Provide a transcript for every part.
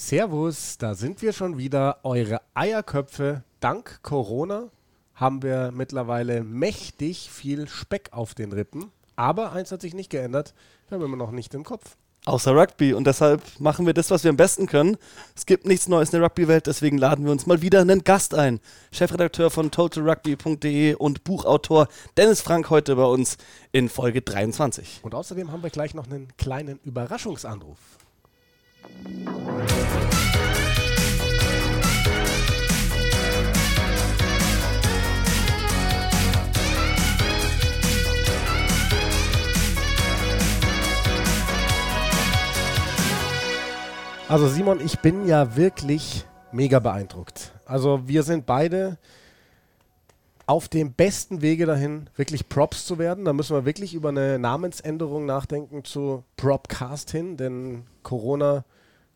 Servus, da sind wir schon wieder. Eure Eierköpfe. Dank Corona haben wir mittlerweile mächtig viel Speck auf den Rippen. Aber eins hat sich nicht geändert. Wir haben immer noch nicht im Kopf. Außer Rugby. Und deshalb machen wir das, was wir am besten können. Es gibt nichts Neues in der Rugby-Welt, deswegen laden wir uns mal wieder einen Gast ein. Chefredakteur von totalrugby.de und Buchautor Dennis Frank heute bei uns in Folge 23. Und außerdem haben wir gleich noch einen kleinen Überraschungsanruf. Also Simon, ich bin ja wirklich mega beeindruckt. Also wir sind beide auf dem besten Wege dahin, wirklich Props zu werden. Da müssen wir wirklich über eine Namensänderung nachdenken zu Propcast hin, denn Corona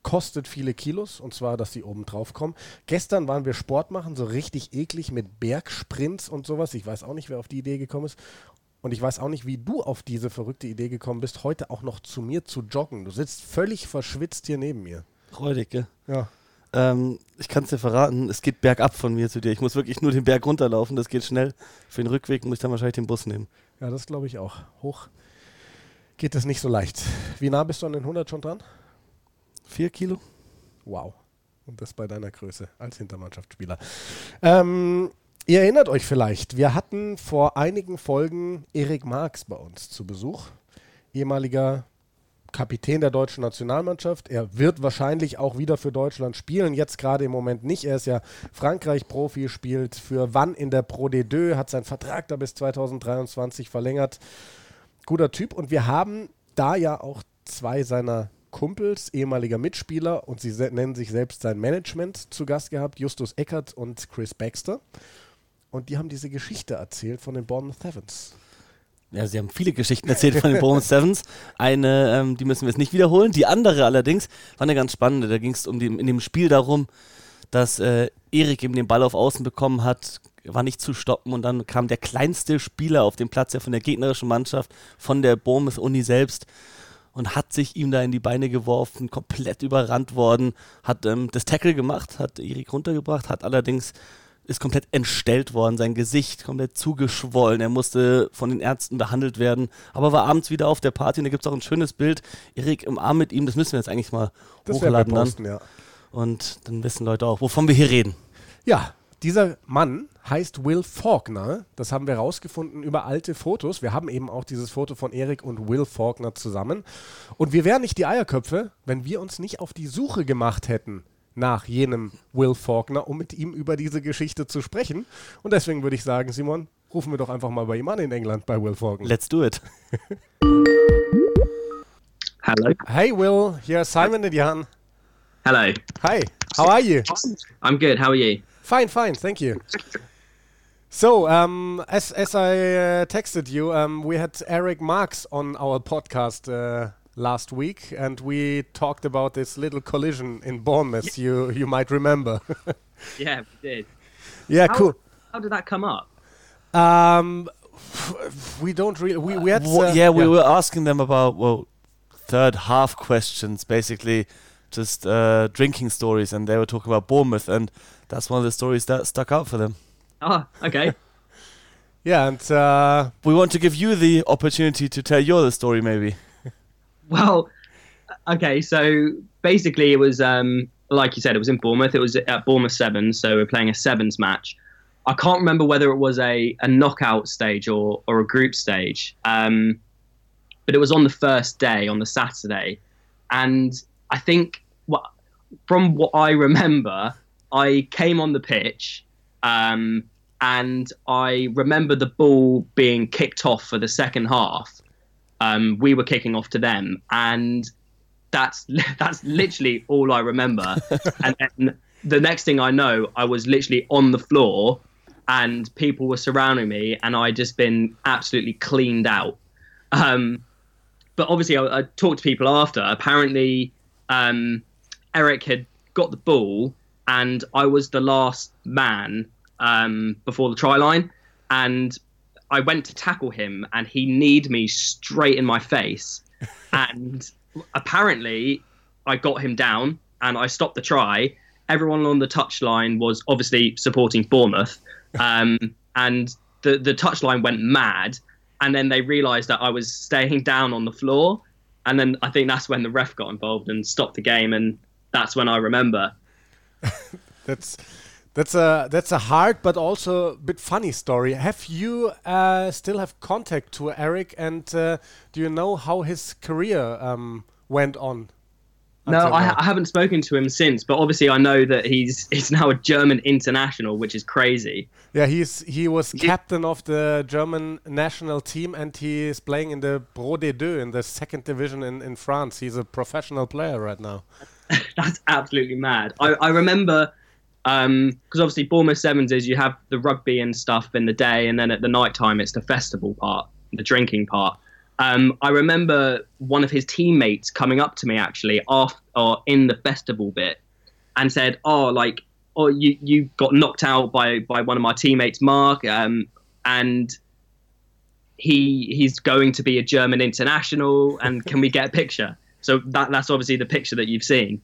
kostet viele Kilos und zwar, dass die oben drauf kommen. Gestern waren wir Sport machen, so richtig eklig mit Bergsprints und sowas. Ich weiß auch nicht, wer auf die Idee gekommen ist. Und ich weiß auch nicht, wie du auf diese verrückte Idee gekommen bist, heute auch noch zu mir zu joggen. Du sitzt völlig verschwitzt hier neben mir. Freudig, gell? Ja. Ähm, ich kann es dir verraten, es geht bergab von mir zu dir. Ich muss wirklich nur den Berg runterlaufen, das geht schnell. Für den Rückweg muss ich dann wahrscheinlich den Bus nehmen. Ja, das glaube ich auch. Hoch geht es nicht so leicht. Wie nah bist du an den 100 schon dran? Vier Kilo. Wow. Und das bei deiner Größe als Hintermannschaftsspieler. Ähm, ihr erinnert euch vielleicht, wir hatten vor einigen Folgen Erik Marx bei uns zu Besuch. Ehemaliger Kapitän der deutschen Nationalmannschaft. Er wird wahrscheinlich auch wieder für Deutschland spielen. Jetzt gerade im Moment nicht. Er ist ja Frankreich-Profi, spielt für Wann in der Pro D2, hat seinen Vertrag da bis 2023 verlängert. Guter Typ. Und wir haben da ja auch zwei seiner Kumpels, ehemaliger Mitspieler, und sie nennen sich selbst sein Management zu Gast gehabt, Justus Eckert und Chris Baxter. Und die haben diese Geschichte erzählt von den Bournemouth Sevens. Ja, sie haben viele Geschichten erzählt von den Bournemouth Sevens. Eine, ähm, die müssen wir jetzt nicht wiederholen. Die andere allerdings war eine ganz spannende. Da ging es um in dem Spiel darum, dass äh, Erik eben den Ball auf Außen bekommen hat, war nicht zu stoppen und dann kam der kleinste Spieler auf den Platz, ja von der gegnerischen Mannschaft, von der Bournemouth Uni selbst und hat sich ihm da in die Beine geworfen, komplett überrannt worden, hat ähm, das Tackle gemacht, hat Erik runtergebracht, hat allerdings ist komplett entstellt worden, sein Gesicht komplett zugeschwollen. Er musste von den Ärzten behandelt werden, aber war abends wieder auf der Party und da gibt es auch ein schönes Bild. Erik im Arm mit ihm, das müssen wir jetzt eigentlich mal das hochladen posten, dann. Ja. Und dann wissen Leute auch, wovon wir hier reden. Ja, dieser Mann heißt Will Faulkner. Das haben wir rausgefunden über alte Fotos. Wir haben eben auch dieses Foto von Erik und Will Faulkner zusammen. Und wir wären nicht die Eierköpfe, wenn wir uns nicht auf die Suche gemacht hätten nach jenem Will Faulkner, um mit ihm über diese Geschichte zu sprechen. Und deswegen würde ich sagen, Simon, rufen wir doch einfach mal bei ihm an in England, bei Will Faulkner. Let's do it. Hello. Hey, Will. Here's Simon and Jan. Hello. Hi. How are you? I'm good. How are you? Fine, fine. Thank you. So, um, as as I uh, texted you, um, we had Eric Marks on our podcast uh, last week, and we talked about this little collision in Bournemouth. you you might remember. yeah, we did. Yeah, how, cool. How did that come up? Um, we don't really. We, we had. Uh, yeah, we yeah. were asking them about well, third half questions, basically, just uh, drinking stories, and they were talking about Bournemouth, and that's one of the stories that stuck out for them. Oh, okay. yeah, and uh, we want to give you the opportunity to tell your story, maybe. Well, okay, so basically it was um, like you said, it was in Bournemouth. It was at Bournemouth Sevens, so we're playing a sevens match. I can't remember whether it was a, a knockout stage or, or a group stage, um, but it was on the first day, on the Saturday. And I think what, from what I remember, I came on the pitch um, and I remember the ball being kicked off for the second half um, we were kicking off to them, and that's that's literally all I remember. and then the next thing I know, I was literally on the floor, and people were surrounding me, and I just been absolutely cleaned out. Um, but obviously, I, I, talked to people after. Apparently, um, Eric had got the ball, and I was the last man um, before the try line, and I went to tackle him and he kneed me straight in my face. and apparently, I got him down and I stopped the try, everyone on the touchline was obviously supporting Bournemouth, um, and the the touchline went mad, and then they realised that I was staying down on the floor, and then I think that's when the ref got involved and stopped the game, and that's when I remember. That's that's a that's a hard but also a bit funny story. Have you uh, still have contact to Eric, and uh, do you know how his career um, went on? No, I, now? I haven't spoken to him since, but obviously I know that he's he's now a German international, which is crazy. Yeah, he's he was captain of the German national team, and he is playing in the Pro D2 in the second division in, in France. He's a professional player right now. That's absolutely mad. I, I remember because obviously Bournemouth Sevens is you have the rugby and stuff in the day, and then at the night time it's the festival part, the drinking part. Um, I remember one of his teammates coming up to me actually off or in the festival bit and said, "Oh, like, oh, you you got knocked out by by one of my teammates, Mark, um, and he he's going to be a German international, and can we get a picture?" So that that's obviously the picture that you've seen.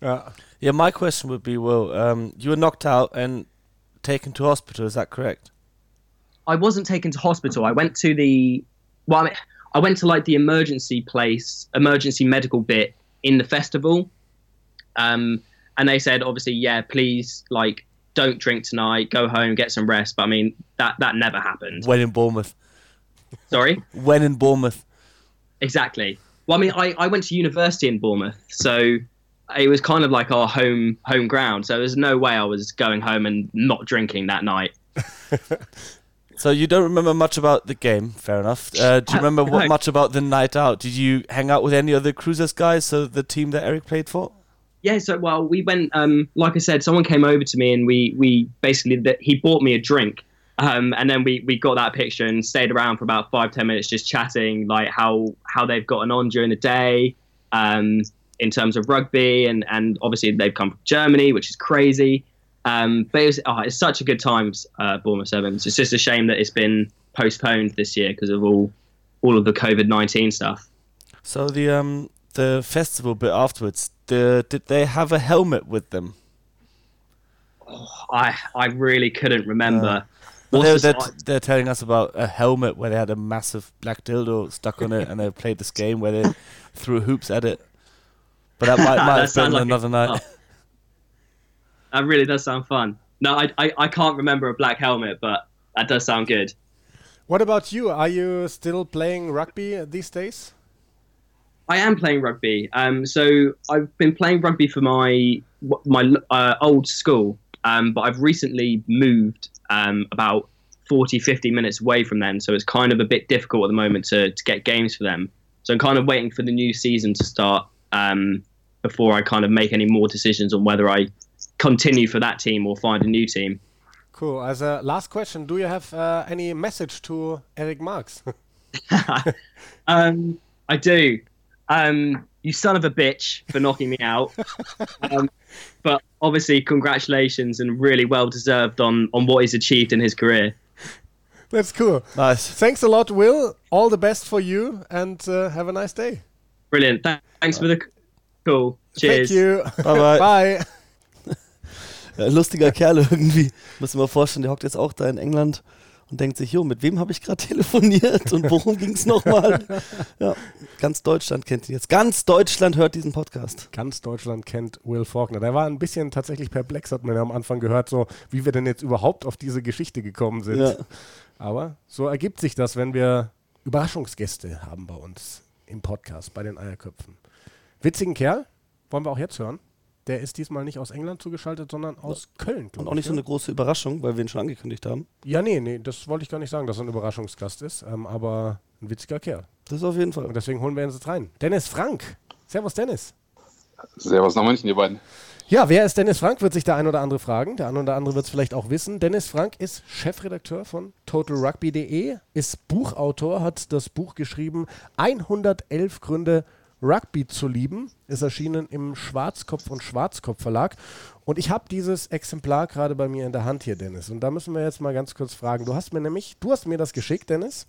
Uh, Yeah, my question would be, Will, um, you were knocked out and taken to hospital. Is that correct? I wasn't taken to hospital. I went to the well, I, mean, I went to like the emergency place, emergency medical bit in the festival, um, and they said obviously, yeah, please, like, don't drink tonight, go home, get some rest. But I mean, that that never happened. When in Bournemouth. Sorry, When in Bournemouth. exactly. Well, I mean, I, I went to university in Bournemouth, so it was kind of like our home home ground. So there's no way I was going home and not drinking that night. So you don't remember much about the game, fair enough. Uh, do you remember what much about the night out? Did you hang out with any other Cruisers guys? So the team that Eric played for. Yeah, so well, we went. Um, like I said, someone came over to me and we we basically that he bought me a drink, um, and then we we got that picture and stayed around for about five ten minutes just chatting like how how they've gotten on during the day, um, in terms of rugby and and obviously they've come from Germany, which is crazy. Um, but it was, oh, it's such a good times, uh, Bournemouth Sevens. It's just a shame that it's been postponed this year because of all all of the COVID nineteen stuff. So the um the festival bit afterwards. The, did they have a helmet with them? I I really couldn't remember. Well, they're, they're, si- they're telling us about a helmet where they had a massive black dildo stuck on it, and they played this game where they threw hoops at it. But that might, might That have been like another night. fun. That really does sound fun. No, I, I, I can't remember a black helmet, but that does sound good. what about you? Are you still playing rugby these days? I am playing rugby. Um, so I've been playing rugby for my my uh, old school, um, but I've recently moved um, about 40, 50 minutes away from them. So it's kind of a bit difficult at the moment to, to get games for them. So I'm kind of waiting for the new season to start um, before I kind of make any more decisions on whether I continue for that team or find a new team. Cool. As a last question, do you have uh, any message to Eric Marx? um, I do. Um, you son of a bitch for knocking me out. um, but obviously, congratulations and really well deserved on, on what he's achieved in his career. That's cool. Nice. Thanks a lot, Will. All the best for you, and uh, have a nice day. Brilliant. Th- thanks for the c- call. Cheers. Thank you. Bye, bye. Bye. Ja, lustiger Kerl irgendwie. Muss ich mir vorstellen, der hockt jetzt auch da in England und denkt sich, jo, mit wem habe ich gerade telefoniert und worum ging es nochmal? Ja, ganz Deutschland kennt ihn jetzt. Ganz Deutschland hört diesen Podcast. Ganz Deutschland kennt Will Faulkner. Der war ein bisschen tatsächlich perplex, hat man ja am Anfang gehört, so wie wir denn jetzt überhaupt auf diese Geschichte gekommen sind. Ja. Aber so ergibt sich das, wenn wir Überraschungsgäste haben bei uns im Podcast, bei den Eierköpfen. Witzigen Kerl, wollen wir auch jetzt hören. Der ist diesmal nicht aus England zugeschaltet, sondern aus Köln. glaub Und auch nicht ich, so ne? eine große Überraschung, weil wir ihn schon angekündigt haben. Ja, nee, nee, das wollte ich gar nicht sagen, dass er ein Überraschungsgast ist, ähm, aber ein witziger Kerl. Das auf jeden Fall. Und deswegen holen wir ihn jetzt rein. Dennis Frank. Servus, Dennis. Servus nach München, ihr beiden. Ja, wer ist Dennis Frank, wird sich der ein oder andere fragen. Der ein oder andere wird es vielleicht auch wissen. Dennis Frank ist Chefredakteur von totalrugby.de, ist Buchautor, hat das Buch geschrieben 111 Gründe Rugby zu lieben, ist erschienen im Schwarzkopf und Schwarzkopf Verlag. Und ich habe dieses Exemplar gerade bei mir in der Hand hier, Dennis. Und da müssen wir jetzt mal ganz kurz fragen. Du hast mir nämlich, du hast mir das geschickt, Dennis.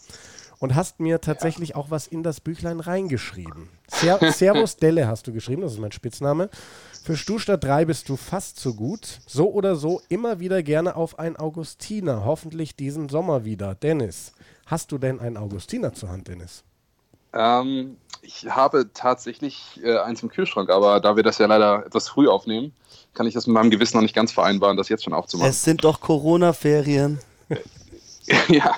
und hast mir tatsächlich auch was in das Büchlein reingeschrieben. Ser Servus Delle hast du geschrieben, das ist mein Spitzname. Für Stustadt 3 bist du fast so gut. So oder so immer wieder gerne auf ein Augustiner. Hoffentlich diesen Sommer wieder. Dennis, hast du denn einen Augustiner zur Hand, Dennis? Ähm, ich habe tatsächlich äh, eins im Kühlschrank, aber da wir das ja leider etwas früh aufnehmen, kann ich das mit meinem Gewissen noch nicht ganz vereinbaren, das jetzt schon aufzumachen. Es sind doch Corona-Ferien. ja,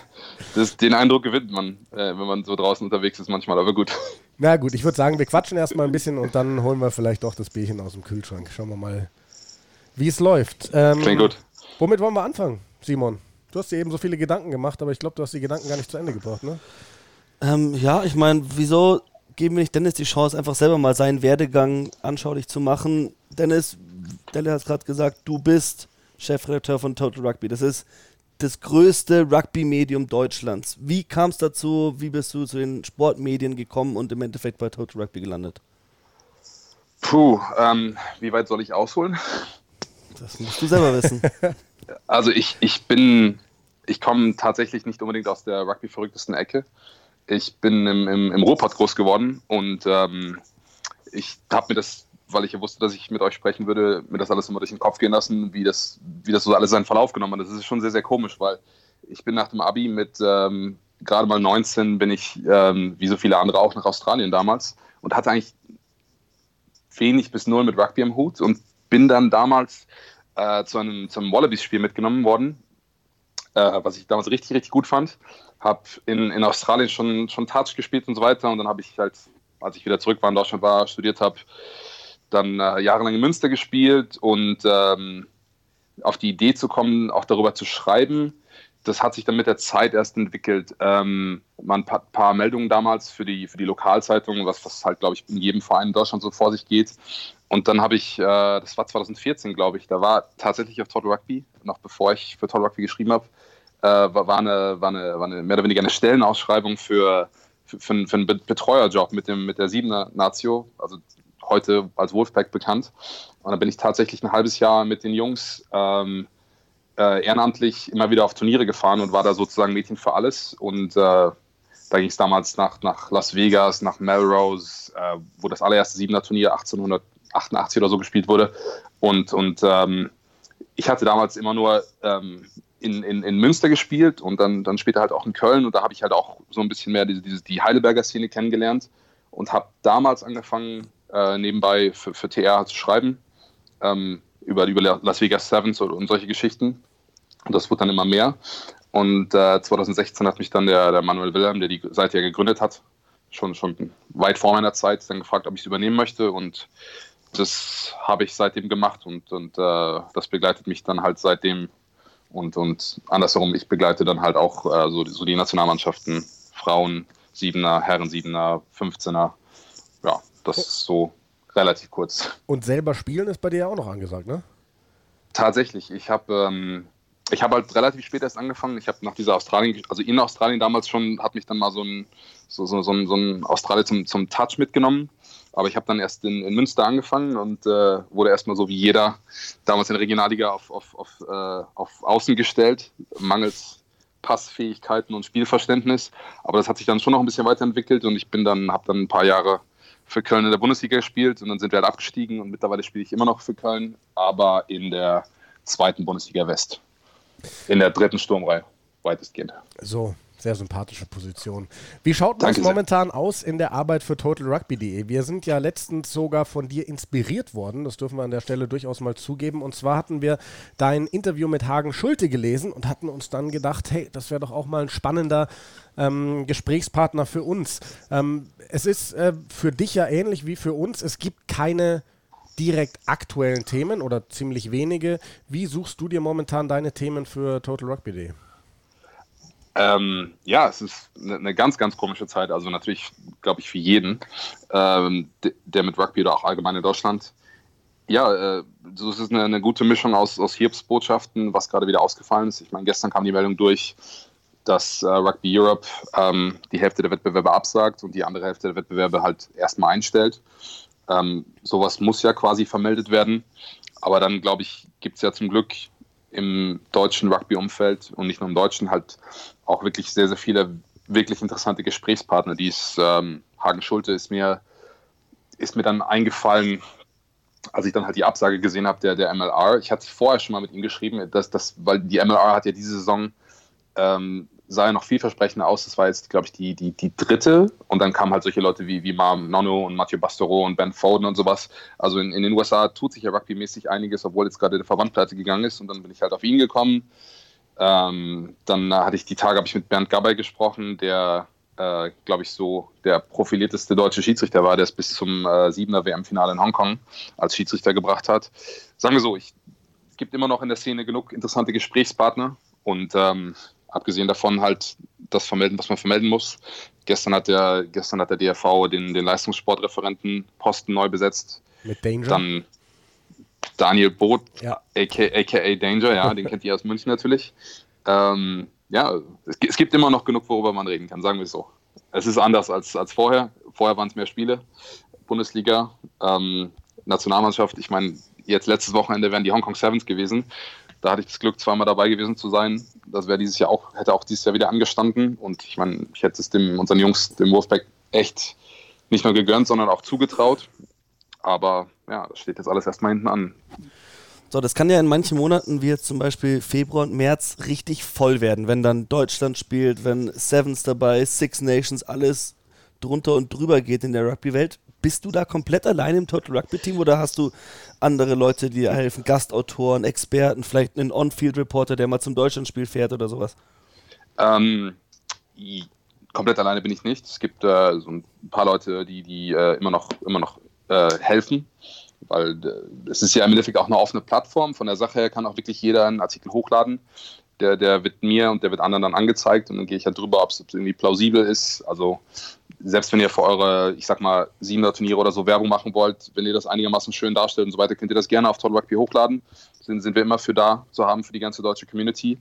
das, den Eindruck gewinnt man, äh, wenn man so draußen unterwegs ist manchmal, aber gut. Na gut, ich würde sagen, wir quatschen erstmal ein bisschen und dann holen wir vielleicht doch das Bierchen aus dem Kühlschrank. Schauen wir mal, wie es läuft. Ähm, Klingt gut. Womit wollen wir anfangen, Simon? Du hast dir eben so viele Gedanken gemacht, aber ich glaube, du hast die Gedanken gar nicht zu Ende gebracht, ne? Ähm, ja, ich meine, wieso geben wir nicht Dennis die Chance, einfach selber mal seinen Werdegang anschaulich zu machen? Dennis, Delle hat gerade gesagt, du bist Chefredakteur von Total Rugby. Das ist das größte Rugby-Medium Deutschlands. Wie kam es dazu? Wie bist du zu den Sportmedien gekommen und im Endeffekt bei Total Rugby gelandet? Puh, ähm, wie weit soll ich ausholen? Das musst du selber wissen. Also ich, ich bin, ich komme tatsächlich nicht unbedingt aus der Rugby-verrücktesten Ecke. Ich bin im, im, im Ruhrpott groß geworden und ähm, ich habe mir das weil ich ja wusste, dass ich mit euch sprechen würde, mir das alles immer durch den Kopf gehen lassen, wie das, wie das so alles seinen Verlauf genommen hat. Das ist schon sehr, sehr komisch, weil ich bin nach dem Abi mit ähm, gerade mal 19 bin ich, ähm, wie so viele andere auch, nach Australien damals und hatte eigentlich wenig bis null mit Rugby im Hut und bin dann damals äh, zu einem, zu einem Wallabies-Spiel mitgenommen worden, äh, was ich damals richtig, richtig gut fand. Habe in, in Australien schon, schon Touch gespielt und so weiter und dann habe ich halt, als ich wieder zurück war in Deutschland war, studiert habe, dann äh, jahrelang in Münster gespielt und ähm, auf die Idee zu kommen, auch darüber zu schreiben, das hat sich dann mit der Zeit erst entwickelt. Ähm, mal ein paar, paar, Meldungen damals für die, für die Lokalzeitung, was, was halt, glaube ich, in jedem Verein in Deutschland so vor sich geht. Und dann habe ich, äh, das war 2014, glaube ich, da war tatsächlich auf Total Rugby, noch bevor ich für Total Rugby geschrieben habe, äh, war, war, eine, war, eine, war eine mehr oder weniger eine Stellenausschreibung für, für, für, für einen Betreuerjob mit, dem, mit der Siebener Nazio, also heute als Wolfpack bekannt. Und da bin ich tatsächlich ein halbes Jahr mit den Jungs ähm, äh, ehrenamtlich immer wieder auf Turniere gefahren und war da sozusagen Mädchen für alles. Und äh, da ging es damals nach, nach Las Vegas, nach Melrose, äh, wo das allererste Siebener-Turnier 1800 88 oder so gespielt wurde. Und, und ähm, ich hatte damals immer nur ähm, in, in, in Münster gespielt und dann, dann später halt auch in Köln. Und da habe ich halt auch so ein bisschen mehr diese, diese, die Heidelberger Szene kennengelernt und habe damals angefangen, äh, nebenbei für, für TR zu schreiben, ähm, über, über Las Vegas Sevens und solche Geschichten. Und das wurde dann immer mehr. Und äh, 2016 hat mich dann der, der Manuel Wilhelm, der die Seite ja gegründet hat, schon, schon weit vor meiner Zeit, dann gefragt, ob ich es übernehmen möchte. Und das habe ich seitdem gemacht und, und äh, das begleitet mich dann halt seitdem. Und, und andersherum, ich begleite dann halt auch äh, so, so die Nationalmannschaften, Frauen, Siebener, Herren Siebener, 15er. Ja, das ist so relativ kurz. Und selber spielen ist bei dir ja auch noch angesagt, ne? Tatsächlich. Ich habe ähm, ich habe halt relativ spät erst angefangen. Ich habe nach dieser Australien, also in Australien damals schon, hat mich dann mal so ein, so, so, so ein, so ein Australier zum, zum Touch mitgenommen. Aber ich habe dann erst in, in, Münster angefangen und äh, wurde erstmal so wie jeder damals in der Regionalliga auf, auf, auf, äh, auf Außen gestellt, mangels Passfähigkeiten und Spielverständnis. Aber das hat sich dann schon noch ein bisschen weiterentwickelt und ich bin dann, habe dann ein paar Jahre für Köln in der Bundesliga gespielt und dann sind wir halt abgestiegen und mittlerweile spiele ich immer noch für Köln, aber in der zweiten Bundesliga West. In der dritten Sturmreihe, weitestgehend. So, sehr sympathische Position. Wie schaut das momentan aus in der Arbeit für TotalRugby.de? Wir sind ja letztens sogar von dir inspiriert worden, das dürfen wir an der Stelle durchaus mal zugeben. Und zwar hatten wir dein Interview mit Hagen Schulte gelesen und hatten uns dann gedacht, hey, das wäre doch auch mal ein spannender ähm, Gesprächspartner für uns. Ähm, es ist äh, für dich ja ähnlich wie für uns. Es gibt keine direkt aktuellen Themen oder ziemlich wenige. Wie suchst du dir momentan deine Themen für Total Rugby Day? Ähm, ja, es ist eine, eine, ganz, ganz komische Zeit. Also natürlich, glaube ich, für jeden, ähm, der mit Rugby oder auch allgemein in Deutschland. Ja, äh, so ist es eine, eine, gute Mischung aus, aus Hiobsbotschaften, was gerade wieder ausgefallen ist. Ich meine, gestern kam die Meldung durch, dass äh, Rugby Europe ähm, die Hälfte der Wettbewerbe absagt und die andere Hälfte der Wettbewerbe halt erstmal einstellt. Ähm, sowas muss ja quasi vermeldet werden. Aber dann, glaube ich, gibt es ja zum Glück im deutschen Rugby-Umfeld und nicht nur im deutschen halt auch wirklich sehr, sehr viele wirklich interessante Gesprächspartner. Die ist, ähm, Hagen Schulte ist mir, ist mir dann eingefallen, als ich dann halt die Absage gesehen habe, der, der MLR. Ich hatte vorher schon mal mit ihm geschrieben, dass das, weil die MLR hat ja diese Saison ähm, sah ja noch vielversprechender aus. Das war jetzt, glaube ich, die, die, die dritte. Und dann kamen halt solche Leute wie, wie Marm Nono und Mathieu Bastero und Ben Foden und sowas. Also in, in den USA tut sich ja rugbymäßig einiges, obwohl jetzt gerade der Verbandpleite gegangen ist. Und dann bin ich halt auf ihn gekommen. Ähm, dann hatte ich die Tage ich mit Bernd Gabay gesprochen, der, äh, glaube ich, so der profilierteste deutsche Schiedsrichter war, der es bis zum äh, 7er WM-Finale in Hongkong als Schiedsrichter gebracht hat. Sagen wir so, ich, es gibt immer noch in der Szene genug interessante Gesprächspartner. Und ähm, abgesehen davon halt das vermelden, was man vermelden muss. Gestern hat der, gestern hat der DRV den, den Leistungssportreferenten Posten neu besetzt. Mit Danger. Dann Daniel Boot, Ja. aka, aka Danger, ja, den kennt ihr aus München natürlich. Ähm, ja, es, es gibt immer noch genug, worüber man reden kann, sagen wir es so. Es ist anders als, als vorher. Vorher waren es mehr Spiele. Bundesliga, ähm, Nationalmannschaft. Ich meine, jetzt letztes Wochenende wären die Hongkong Sevens gewesen. Da hatte ich das Glück, zweimal dabei gewesen zu sein. Das wäre dieses Jahr auch, hätte auch dieses Jahr wieder angestanden. Und ich meine, ich hätte es dem, unseren Jungs, dem Wolfpack, echt nicht nur gegönnt, sondern auch zugetraut. Aber ja, das steht jetzt alles erstmal hinten an. So, das kann ja in manchen Monaten, wie jetzt zum Beispiel Februar und März, richtig voll werden, wenn dann Deutschland spielt, wenn Sevens dabei, Six Nations, alles drunter und drüber geht in der Rugby-Welt. Bist du da komplett allein im Total Rugby-Team oder hast du andere Leute, die dir helfen, Gastautoren, Experten, vielleicht einen On-Field-Reporter, der mal zum Deutschlandspiel fährt oder sowas? Ähm, komplett alleine bin ich nicht. Es gibt äh, so ein paar Leute, die, die äh, immer noch, immer noch äh, helfen, weil es ist ja im Endeffekt auch eine offene Plattform. Von der Sache her kann auch wirklich jeder einen Artikel hochladen. Der, der wird mir und der wird anderen dann angezeigt und dann gehe ich halt drüber, ob es irgendwie plausibel ist. Also selbst wenn ihr für eure, ich sag mal, Siebener Turniere oder so Werbung machen wollt, wenn ihr das einigermaßen schön darstellt und so weiter, könnt ihr das gerne auf Total Rugby hochladen. Sind, sind wir immer für da zu haben für die ganze deutsche Community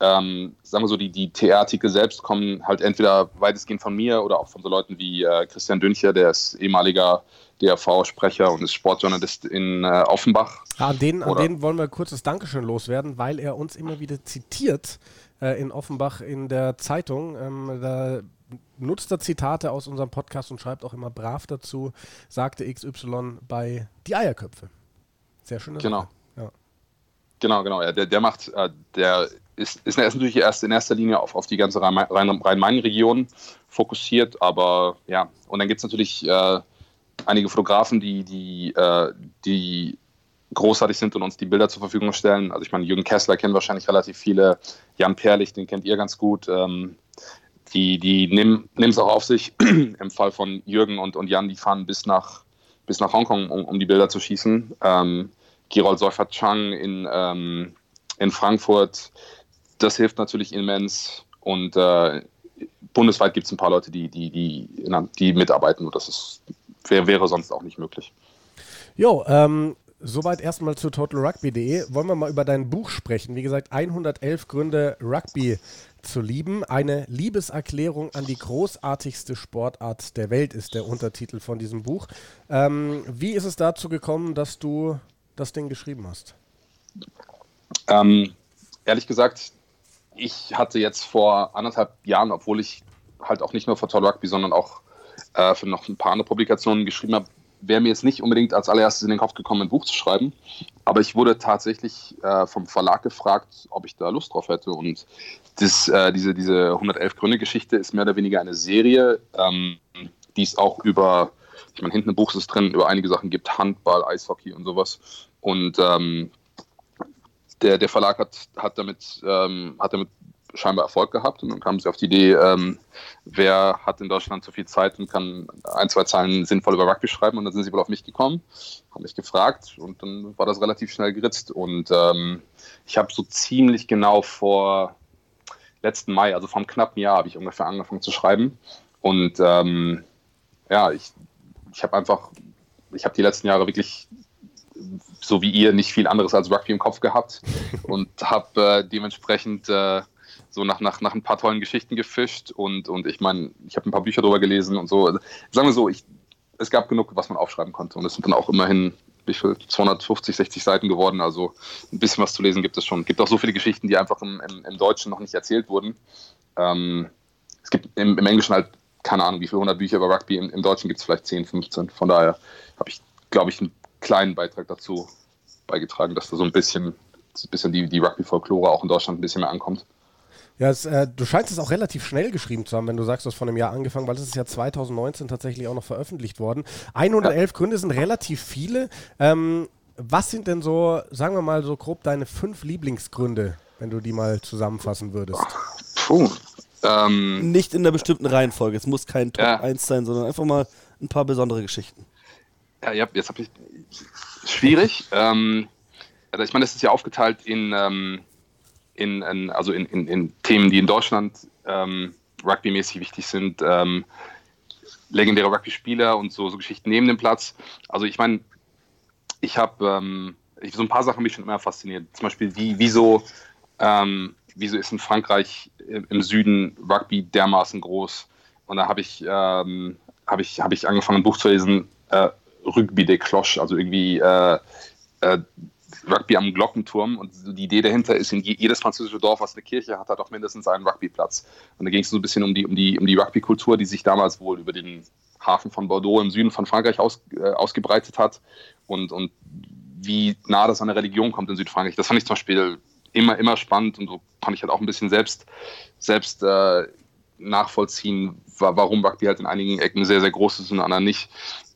ähm, sagen wir so, die, die TR-Artikel selbst kommen halt entweder weitestgehend von mir oder auch von so Leuten wie äh, Christian Düncher, der ist ehemaliger DRV-Sprecher und ist Sportjournalist in äh, Offenbach. Ja, an, den, an den wollen wir kurzes Dankeschön loswerden, weil er uns immer wieder zitiert äh, in Offenbach in der Zeitung. Ähm, da nutzt er Zitate aus unserem Podcast und schreibt auch immer brav dazu, sagte XY bei Die Eierköpfe. Sehr schöne Genau. Ja. Genau, genau. Ja, der, der macht, äh, der ist, ist natürlich erst in erster Linie auf, auf die ganze Rhein- Rhein- Rhein-Main-Region fokussiert, aber ja, und dann gibt es natürlich äh, einige Fotografen, die, die, äh, die großartig sind und uns die Bilder zur Verfügung stellen. Also ich meine, Jürgen Kessler kennen wahrscheinlich relativ viele, Jan Perlich, den kennt ihr ganz gut. Ähm, die die nehmen es auch auf sich. Im Fall von Jürgen und, und Jan, die fahren bis nach, bis nach Hongkong, um, um die Bilder zu schießen. Ähm, Girol Seufert Chang in, ähm, in Frankfurt, das hilft natürlich immens. Und äh, bundesweit gibt es ein paar Leute, die, die, die, die mitarbeiten und das ist, wär, wäre sonst auch nicht möglich. Jo, ähm, soweit erstmal zu totalrugby.de. Wollen wir mal über dein Buch sprechen? Wie gesagt, 111 Gründe, Rugby zu lieben. Eine Liebeserklärung an die großartigste Sportart der Welt ist der Untertitel von diesem Buch. Ähm, wie ist es dazu gekommen, dass du das Ding geschrieben hast? Ähm, ehrlich gesagt, ich hatte jetzt vor anderthalb Jahren, obwohl ich halt auch nicht nur für Total Rugby, sondern auch äh, für noch ein paar andere Publikationen geschrieben habe, wäre mir jetzt nicht unbedingt als allererstes in den Kopf gekommen, ein Buch zu schreiben. Aber ich wurde tatsächlich äh, vom Verlag gefragt, ob ich da Lust drauf hätte. Und das, äh, diese, diese 111 Gründe-Geschichte ist mehr oder weniger eine Serie, ähm, die es auch über, ich meine, hinten im Buch ist es drin, über einige Sachen gibt, Handball, Eishockey und sowas. Und ähm, der, der Verlag hat, hat, damit, ähm, hat damit scheinbar Erfolg gehabt. Und dann kamen sie auf die Idee, ähm, wer hat in Deutschland so viel Zeit und kann ein, zwei Zeilen sinnvoll über Rugby schreiben? Und dann sind sie wohl auf mich gekommen, haben mich gefragt und dann war das relativ schnell geritzt. Und ähm, ich habe so ziemlich genau vor letzten Mai, also vor einem knappen Jahr, habe ich ungefähr angefangen zu schreiben. Und ähm, ja, ich, ich habe einfach, ich habe die letzten Jahre wirklich so wie ihr nicht viel anderes als Rugby im Kopf gehabt und habe äh, dementsprechend äh, so nach, nach, nach ein paar tollen Geschichten gefischt und, und ich meine, ich habe ein paar Bücher drüber gelesen und so. Sagen wir so, ich, es gab genug, was man aufschreiben konnte und es sind dann auch immerhin wie viel, 250, 60 Seiten geworden, also ein bisschen was zu lesen gibt es schon. Es gibt auch so viele Geschichten, die einfach im, im, im Deutschen noch nicht erzählt wurden. Ähm, es gibt im, im Englischen halt keine Ahnung, wie viele hundert Bücher über Rugby. Im, im Deutschen gibt es vielleicht 10, 15. Von daher habe ich, glaube ich, einen kleinen Beitrag dazu beigetragen, dass da so ein bisschen, ein bisschen die, die Rugby-Folklore auch in Deutschland ein bisschen mehr ankommt. Ja, es, äh, du scheinst es auch relativ schnell geschrieben zu haben, wenn du sagst, du hast vor einem Jahr angefangen, weil es ist ja 2019 tatsächlich auch noch veröffentlicht worden. 111 ja. Gründe sind relativ viele. Ähm, was sind denn so, sagen wir mal so grob, deine fünf Lieblingsgründe, wenn du die mal zusammenfassen würdest? Puh. Ähm, Nicht in der bestimmten Reihenfolge. Es muss kein Top ja. 1 sein, sondern einfach mal ein paar besondere Geschichten. Ja, ja jetzt habe ich. Schwierig. ähm, also ich meine, das ist ja aufgeteilt in. Ähm, in, in also in, in, in, Themen, die in Deutschland ähm, rugbymäßig wichtig sind, ähm, legendäre Rugby-Spieler und so, so Geschichten neben dem Platz. Also ich meine, ich habe ähm, so ein paar Sachen mich schon immer fasziniert. Zum Beispiel, wie, wieso, ähm, wieso ist in Frankreich im Süden Rugby dermaßen groß? Und da habe ich, ähm, hab ich, hab ich angefangen, ein Buch zu lesen, äh, Rugby de Cloche, also irgendwie äh, äh, Rugby am Glockenturm und die Idee dahinter ist, in jedes französische Dorf, was eine Kirche hat, hat auch mindestens einen Rugbyplatz. Und da ging es so ein bisschen um die, um die, um die Rugby-Kultur, die sich damals wohl über den Hafen von Bordeaux im Süden von Frankreich aus, äh, ausgebreitet hat und, und wie nah das an der Religion kommt in Südfrankreich. Das fand ich zum Beispiel immer, immer spannend und so konnte ich halt auch ein bisschen selbst, selbst äh, nachvollziehen, warum Rugby halt in einigen Ecken sehr, sehr groß ist und in anderen nicht.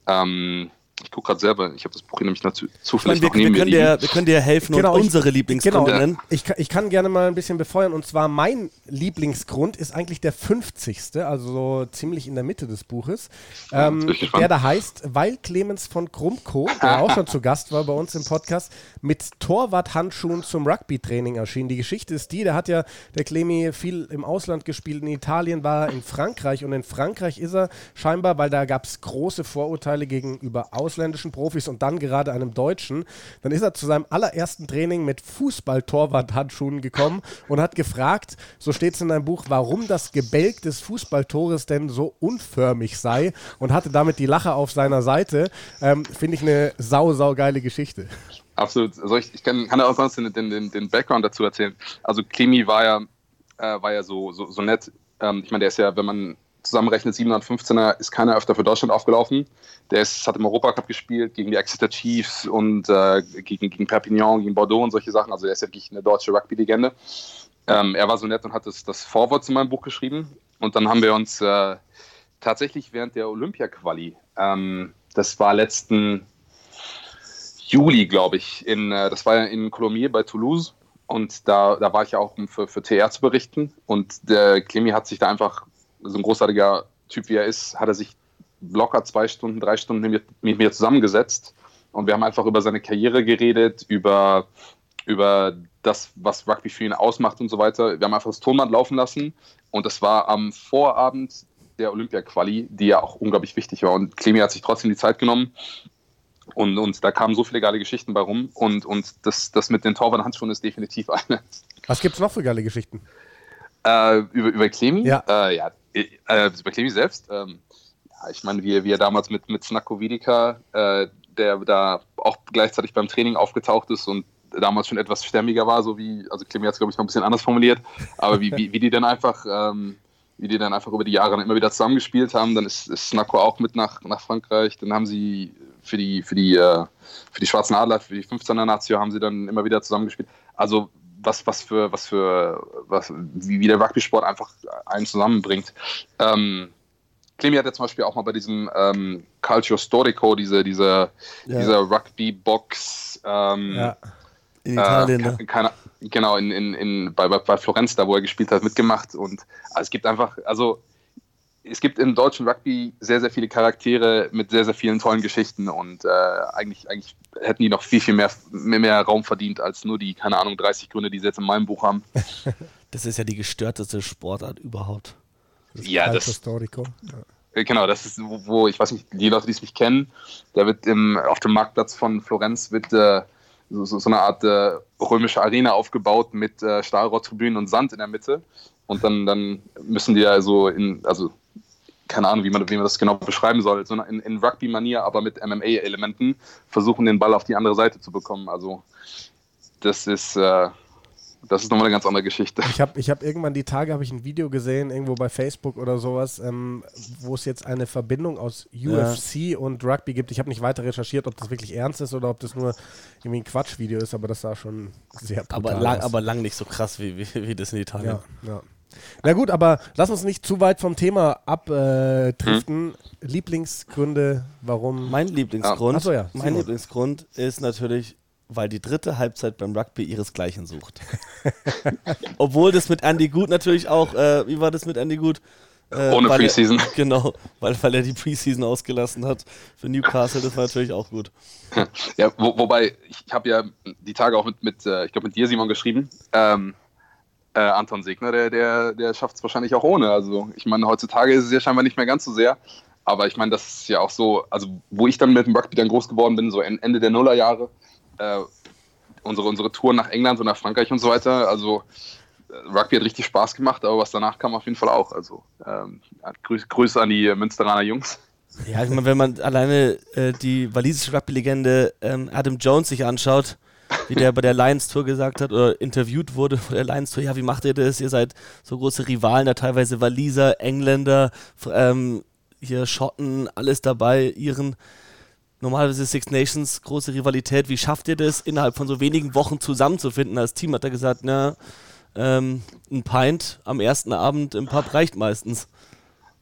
Ähm, ich gucke gerade selber, ich habe das Buch nämlich dazu, zufällig meine, wir, wir, können dir, wir können dir helfen genau, und unsere Lieblingsgründe genau, nennen. Ich, ich kann gerne mal ein bisschen befeuern und zwar mein Lieblingsgrund ist eigentlich der 50. Also so ziemlich in der Mitte des Buches, ähm, der da heißt, weil Clemens von Krumko, der auch schon zu Gast war bei uns im Podcast, mit Torwarthandschuhen zum Rugby-Training erschien. Die Geschichte ist die, der hat ja, der Clemi viel im Ausland gespielt, in Italien war er in Frankreich und in Frankreich ist er scheinbar, weil da gab es große Vorurteile gegenüber Ausland ausländischen Profis und dann gerade einem Deutschen. Dann ist er zu seinem allerersten Training mit Fußball-Torwart-Handschuhen gekommen und hat gefragt, so steht es in deinem Buch, warum das Gebälk des Fußballtores denn so unförmig sei und hatte damit die Lache auf seiner Seite. Ähm, Finde ich eine sau, sau geile Geschichte. Absolut. Also ich, ich kann, kann auch sonst den, den, den Background dazu erzählen. Also Klimi war ja, äh, war ja so, so, so nett. Ähm, ich meine, der ist ja, wenn man zusammenrechnet, 715er ist keiner öfter für Deutschland aufgelaufen. Der ist, hat im Europacup gespielt gegen die Exeter Chiefs und äh, gegen, gegen Perpignan, gegen Bordeaux und solche Sachen. Also der ist wirklich eine deutsche Rugby-Legende. Ähm, er war so nett und hat das, das Vorwort zu meinem Buch geschrieben. Und dann haben wir uns äh, tatsächlich während der Olympia-Quali, ähm, das war letzten Juli, glaube ich, in, äh, das war ja in Colomiers bei Toulouse. Und da, da war ich ja auch, um für, für TR zu berichten. Und der Clemi hat sich da einfach so ein großartiger Typ wie er ist, hat er sich locker zwei Stunden, drei Stunden mit, mit mir zusammengesetzt und wir haben einfach über seine Karriere geredet, über, über das, was Rugby für ihn ausmacht und so weiter. Wir haben einfach das Tonband laufen lassen und das war am Vorabend der Olympia-Quali, die ja auch unglaublich wichtig war. Und Clemi hat sich trotzdem die Zeit genommen und, und da kamen so viele geile Geschichten bei rum und, und das, das mit den Torwart-Handschuhen ist definitiv eine. Was gibt es noch für geile Geschichten? Äh, über, über Clemi? Ja. Äh, ja, äh, bei Clemi selbst, ähm, ja, ich meine, wie, wie er damals mit, mit Snacko Vidica, äh, der da auch gleichzeitig beim Training aufgetaucht ist und damals schon etwas stämmiger war, so wie, also Clemi hat es, glaube ich, noch ein bisschen anders formuliert, aber wie, wie, wie die dann einfach, ähm, wie die dann einfach über die Jahre immer wieder zusammengespielt haben, dann ist, ist Snacko auch mit nach, nach Frankreich, dann haben sie für die, für die, äh, für die Schwarzen Adler, für die 15er Nation haben sie dann immer wieder zusammengespielt. Also was, was für, was für, was, wie, wie der Rugby-Sport einfach einen zusammenbringt. Ähm, Clemi hat ja zum Beispiel auch mal bei diesem ähm, Culture Storico, diese, diese, ja. dieser Rugby-Box ähm, ja. in Italien, äh, keine, genau, in, in, in, bei, bei Florenz, da wo er gespielt hat, mitgemacht. Und also es gibt einfach, also es gibt im deutschen Rugby sehr, sehr viele Charaktere mit sehr, sehr vielen tollen Geschichten und äh, eigentlich, eigentlich hätten die noch viel, viel mehr, mehr, mehr, Raum verdient als nur die, keine Ahnung, 30 Gründe, die sie jetzt in meinem Buch haben. Das ist ja die gestörteste Sportart überhaupt. Das ja, das. Historico. Ja. Genau, das ist, wo, wo, ich weiß nicht, die Leute, die es nicht kennen, da wird im, auf dem Marktplatz von Florenz wird äh, so, so, eine Art äh, römische Arena aufgebaut mit äh, Stahlrohrtribünen und Sand in der Mitte. Und dann, dann müssen die ja so in, also keine Ahnung, wie man, wie man das genau beschreiben soll, sondern in, in Rugby-Manier, aber mit MMA-Elementen versuchen, den Ball auf die andere Seite zu bekommen. Also das ist, äh, Das ist nochmal eine ganz andere Geschichte. Ich habe ich hab irgendwann die Tage habe ich ein Video gesehen, irgendwo bei Facebook oder sowas, ähm, wo es jetzt eine Verbindung aus UFC ja. und Rugby gibt. Ich habe nicht weiter recherchiert, ob das wirklich ernst ist oder ob das nur irgendwie ein Quatschvideo ist, aber das sah schon sehr aber lang, aus. Aber lang nicht so krass wie, wie, wie das in Italien. Ja, ja. Na gut, aber lass uns nicht zu weit vom Thema abdriften. Hm? Lieblingsgründe, warum? Mein Lieblingsgrund, ja. ja. mein Lieblingsgrund ist natürlich weil die dritte Halbzeit beim Rugby ihresgleichen sucht. Obwohl das mit Andy Good natürlich auch, äh, wie war das mit Andy Good? Äh, Ohne Preseason. Er, genau, weil, weil er die Preseason ausgelassen hat für Newcastle, das war natürlich auch gut. Ja, wo, wobei, ich habe ja die Tage auch mit, mit äh, ich glaube mit dir, Simon, geschrieben. Ähm, äh, Anton Segner, der, der, der schafft es wahrscheinlich auch ohne. Also ich meine, heutzutage ist es ja scheinbar nicht mehr ganz so sehr. Aber ich meine, das ist ja auch so, also wo ich dann mit dem Rugby dann groß geworden bin, so Ende der Nullerjahre, äh, unsere, unsere Tour nach England und nach Frankreich und so weiter. Also äh, Rugby hat richtig Spaß gemacht, aber was danach kam auf jeden Fall auch. Also ähm, Grüße, Grüße an die Münsteraner Jungs. Ja, ich meine, wenn man alleine äh, die walisische Rugby-Legende ähm, Adam Jones sich anschaut, wie der bei der Lions Tour gesagt hat oder interviewt wurde vor der Lions Tour, ja, wie macht ihr das? Ihr seid so große Rivalen, da teilweise Waliser, Engländer, ähm, hier Schotten, alles dabei, Iren normalerweise Six Nations, große Rivalität. Wie schafft ihr das, innerhalb von so wenigen Wochen zusammenzufinden? Als Team hat er gesagt, na, ähm, ein Pint am ersten Abend im Pub reicht meistens.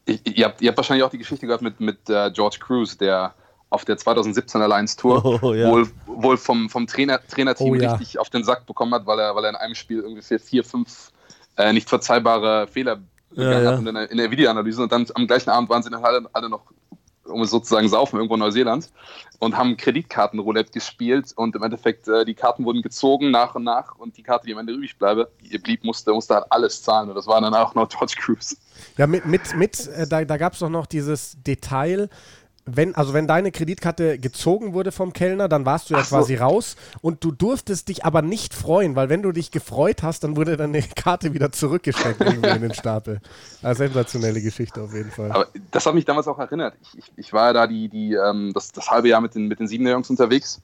Ich, ihr, habt, ihr, habt, wahrscheinlich auch die Geschichte gehört mit, mit uh, George Cruz, der auf der 2017 Alliance Tour oh, ja. wohl, wohl vom, vom Trainer, Trainerteam oh, ja. richtig auf den Sack bekommen hat, weil er, weil er in einem Spiel ungefähr vier, fünf äh, nicht verzeihbare Fehler begangen ja, hat in der, in der Videoanalyse und dann am gleichen Abend waren sie dann alle, alle noch um es sozusagen saufen, irgendwo in Neuseeland und haben Kreditkartenroulette gespielt und im Endeffekt äh, die Karten wurden gezogen nach und nach und die Karte, die am Ende übrig bleibe, blieb, musste, musste halt alles zahlen und das war dann auch noch George Cruise. Ja, mit, mit, mit äh, da, da gab es doch noch dieses Detail, wenn, also wenn deine Kreditkarte gezogen wurde vom Kellner, dann warst du ja so. quasi raus und du durftest dich aber nicht freuen, weil wenn du dich gefreut hast, dann wurde deine Karte wieder zurückgesteckt in den Stapel. Eine sensationelle Geschichte auf jeden Fall. Aber das hat mich damals auch erinnert. Ich, ich, ich war ja da die, die, ähm, das, das halbe Jahr mit den, mit den Siebener Jungs unterwegs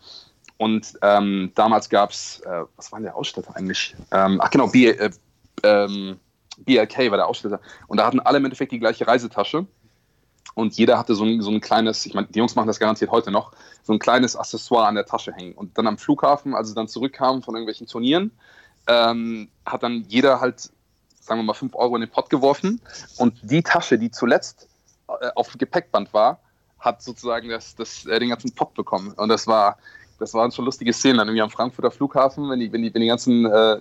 und ähm, damals gab es, äh, was war denn der Ausstatter eigentlich? Ähm, ach genau, B, äh, ähm, BLK war der Ausstatter. Und da hatten alle im Endeffekt die gleiche Reisetasche und jeder hatte so ein, so ein kleines, ich meine, die Jungs machen das garantiert heute noch, so ein kleines Accessoire an der Tasche hängen. Und dann am Flughafen, als sie dann zurückkamen von irgendwelchen Turnieren, ähm, hat dann jeder halt, sagen wir mal, 5 Euro in den Pott geworfen. Und die Tasche, die zuletzt äh, auf dem Gepäckband war, hat sozusagen das, das, äh, den ganzen Pott bekommen. Und das war, das waren schon lustige Szenen dann irgendwie am Frankfurter Flughafen, wenn die, wenn die, wenn die ganzen äh,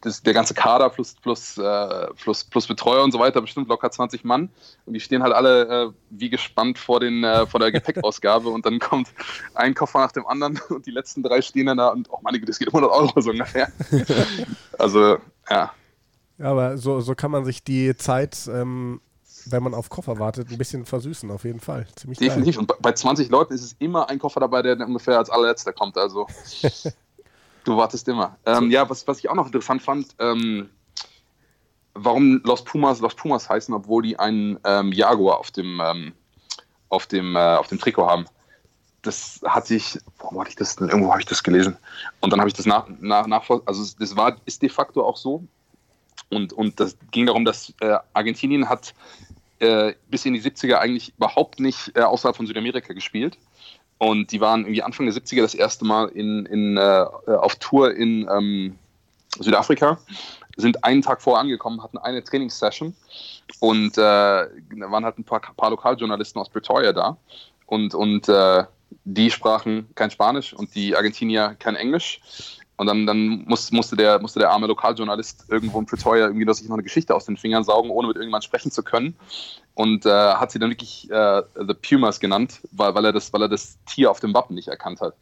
das, der ganze Kader plus, plus, äh, plus, plus Betreuer und so weiter, bestimmt locker 20 Mann. Und die stehen halt alle äh, wie gespannt vor, den, äh, vor der Gepäckausgabe und dann kommt ein Koffer nach dem anderen und die letzten drei stehen dann da und, oh meine Güte, das geht 100 Euro so ungefähr. also, ja. Aber so, so kann man sich die Zeit, ähm, wenn man auf Koffer wartet, ein bisschen versüßen, auf jeden Fall. Ziemlich Definitiv. Geil. Und bei 20 Leuten ist es immer ein Koffer dabei, der ungefähr als allerletzter kommt. Also. Du wartest immer. Ähm, ja, was, was ich auch noch interessant fand, ähm, warum Los Pumas Los Pumas heißen, obwohl die einen ähm, Jaguar auf dem, ähm, auf, dem, äh, auf dem Trikot haben. Das hatte ich, warum hatte ich das denn? Irgendwo habe ich das gelesen. Und dann habe ich das nach, nach, nach, also das war, ist de facto auch so. Und, und das ging darum, dass äh, Argentinien hat äh, bis in die 70er eigentlich überhaupt nicht äh, außerhalb von Südamerika gespielt. Und die waren irgendwie Anfang der 70er das erste Mal in, in, äh, auf Tour in ähm, Südafrika, sind einen Tag vorher angekommen, hatten eine Trainingssession und äh, da waren halt ein paar, paar Lokaljournalisten aus Pretoria da und, und äh, die sprachen kein Spanisch und die Argentinier kein Englisch. Und dann, dann muss, musste, der, musste der arme Lokaljournalist irgendwo in Pretoria irgendwie sich noch eine Geschichte aus den Fingern saugen, ohne mit irgendjemandem sprechen zu können und äh, hat sie dann wirklich äh, The Pumas genannt, weil, weil, er das, weil er das Tier auf dem Wappen nicht erkannt hat.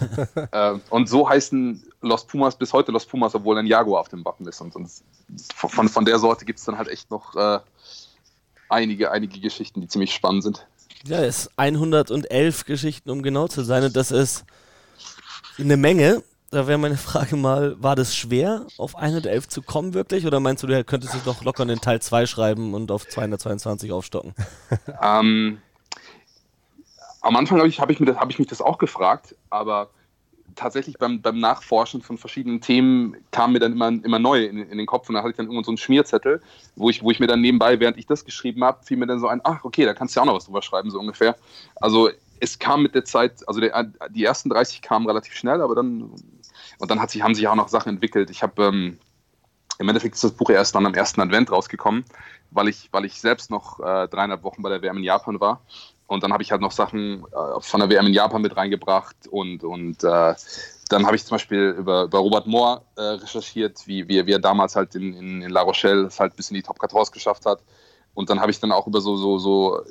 äh, und so heißen Los Pumas bis heute Los Pumas, obwohl ein Jaguar auf dem Wappen ist. Und, und von, von der Sorte gibt es dann halt echt noch äh, einige, einige Geschichten, die ziemlich spannend sind. Ja, es ist 111 Geschichten, um genau zu sein. Und das ist eine Menge da wäre meine Frage mal, war das schwer, auf 111 zu kommen wirklich? Oder meinst du, du könntest dich doch locker in den Teil 2 schreiben und auf 222 aufstocken? ähm, am Anfang habe ich, hab ich, hab ich mich das auch gefragt, aber tatsächlich beim, beim Nachforschen von verschiedenen Themen kam mir dann immer, immer neu in, in den Kopf und da hatte ich dann irgendwann so einen Schmierzettel, wo ich, wo ich mir dann nebenbei, während ich das geschrieben habe, fiel mir dann so ein, ach okay, da kannst du ja auch noch was drüber schreiben, so ungefähr. Also es kam mit der Zeit, also der, die ersten 30 kamen relativ schnell, aber dann, und dann hat sich, haben sich auch noch Sachen entwickelt. Ich habe, ähm, im Endeffekt ist das Buch erst dann am ersten Advent rausgekommen, weil ich, weil ich selbst noch äh, dreieinhalb Wochen bei der WM in Japan war. Und dann habe ich halt noch Sachen äh, von der WM in Japan mit reingebracht und, und äh, dann habe ich zum Beispiel über, über Robert Moore äh, recherchiert, wie, wie, wie, er damals halt in, in, in La Rochelle es halt bis in die Top 14 geschafft hat. Und dann habe ich dann auch über so, so, so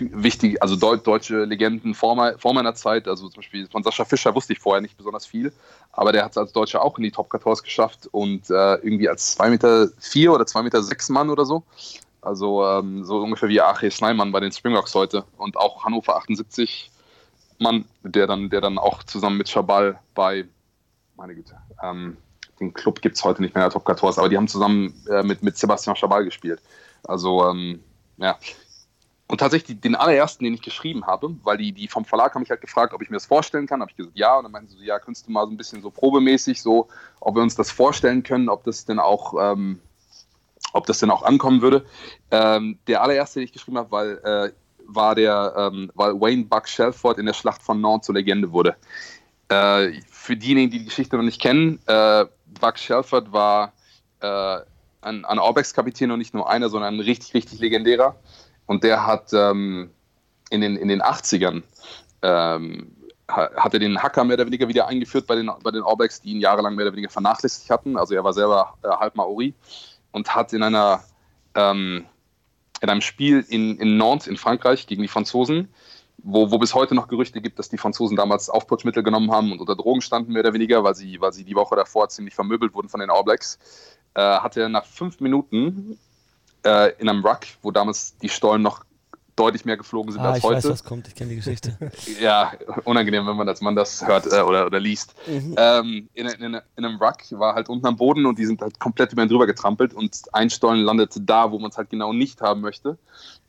wichtige, also deutsche Legenden vor, vor, meiner Zeit, also zum Beispiel von Sascha Fischer wusste ich vorher nicht besonders viel, aber der hat es als Deutscher auch in die Top 14 geschafft und äh, irgendwie als 2 Meter 4 oder 2 Meter 6 Mann oder so. Also ähm, so ungefähr wie Ache Sneimann bei den Springboks heute und auch Hannover 78 Mann, der dann, der dann auch zusammen mit Schabal bei, meine Güte, ähm, den Club gibt es heute nicht mehr in der Top 14, aber die haben zusammen äh, mit, mit Sebastian Schabal gespielt. Also ähm, ja, und tatsächlich den allerersten, den ich geschrieben habe, weil die, die vom Verlag haben mich halt gefragt, ob ich mir das vorstellen kann. Habe ich gesagt, ja. Und dann meinten sie so, ja, könntest du mal so ein bisschen so probemäßig, so, ob wir uns das vorstellen können, ob das denn auch, ähm, ob das denn auch ankommen würde. Ähm, der allererste, den ich geschrieben habe, weil, äh, war der, ähm, weil Wayne Buck Shelford in der Schlacht von Nantes zur Legende wurde. Äh, für diejenigen, die die Geschichte noch nicht kennen, äh, Buck Shelford war äh, ein, ein Orbex-Kapitän und nicht nur einer, sondern ein richtig, richtig legendärer. Und der hat ähm, in, den, in den 80ern ähm, hat er den Hacker mehr oder weniger wieder eingeführt bei den, bei den All die ihn jahrelang mehr oder weniger vernachlässigt hatten. Also er war selber äh, halb Maori und hat in einer ähm, in einem Spiel in, in Nantes in Frankreich gegen die Franzosen, wo, wo bis heute noch Gerüchte gibt, dass die Franzosen damals Aufputschmittel genommen haben und unter Drogen standen, mehr oder weniger, weil sie, weil sie die Woche davor ziemlich vermöbelt wurden von den All äh, hat er nach fünf Minuten äh, in einem Ruck, wo damals die Stollen noch deutlich mehr geflogen sind ah, als ich heute. Ich weiß, was kommt, ich kenne die Geschichte. ja, unangenehm, wenn man als Mann das hört äh, oder, oder liest. Mhm. Ähm, in, in, in, einem Ruck war halt unten am Boden und die sind halt komplett über ihn drüber getrampelt und ein Stollen landete da, wo man es halt genau nicht haben möchte.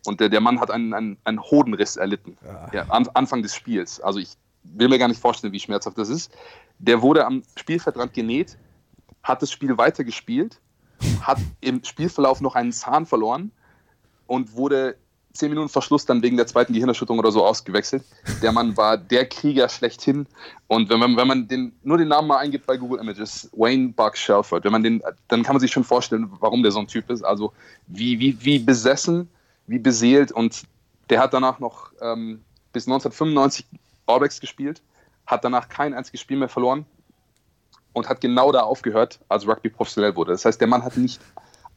Und der, der Mann hat einen, einen, einen Hodenriss erlitten. Ah. Ja, an, Anfang des Spiels. Also ich will mir gar nicht vorstellen, wie schmerzhaft das ist. Der wurde am Spielfeldrand genäht, hat das Spiel weitergespielt hat im Spielverlauf noch einen Zahn verloren und wurde zehn Minuten Verschluss dann wegen der zweiten Gehirnerschütterung oder so ausgewechselt. Der Mann war der Krieger schlechthin. Und wenn man, wenn man den, nur den Namen mal eingibt bei Google Images, Wayne Buck Shelford, wenn man den, dann kann man sich schon vorstellen, warum der so ein Typ ist. Also wie, wie, wie besessen, wie beseelt. Und der hat danach noch ähm, bis 1995 Orbex gespielt, hat danach kein einziges Spiel mehr verloren, und hat genau da aufgehört, als Rugby professionell wurde. Das heißt, der Mann hat nicht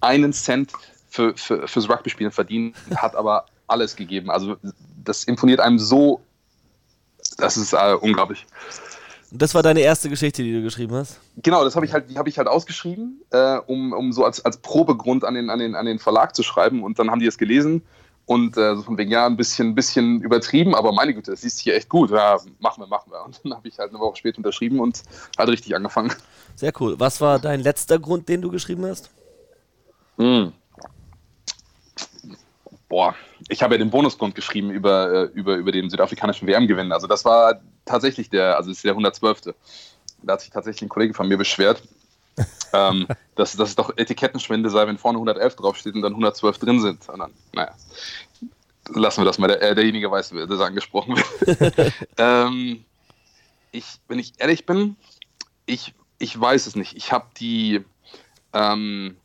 einen Cent für, für, fürs Rugby-Spielen verdient, hat aber alles gegeben. Also das imponiert einem so, das ist äh, unglaublich. Das war deine erste Geschichte, die du geschrieben hast? Genau, das habe ich halt, die habe ich halt ausgeschrieben, äh, um, um so als, als Probegrund an den, an, den, an den Verlag zu schreiben. Und dann haben die es gelesen und äh, so von wegen, ja, ein bisschen, bisschen übertrieben, aber meine Güte, das liest sich hier echt gut. Ja, machen wir, machen wir. Und dann habe ich halt eine Woche später unterschrieben und halt richtig angefangen. Sehr cool. Was war dein letzter Grund, den du geschrieben hast? Mm. Boah, ich habe ja den Bonusgrund geschrieben über, äh, über, über den südafrikanischen WM-Gewinn. Also das war tatsächlich der, also ist der 112. Da hat sich tatsächlich ein Kollege von mir beschwert, ähm, dass, dass es doch Etikettenschwinde sei, wenn vorne 111 draufsteht und dann 112 drin sind. Und dann, naja, lassen wir das mal. Der, äh, derjenige weiß, wer das angesprochen wird. ähm, ich, wenn ich ehrlich bin, ich, ich weiß es nicht. Ich habe die, ähm,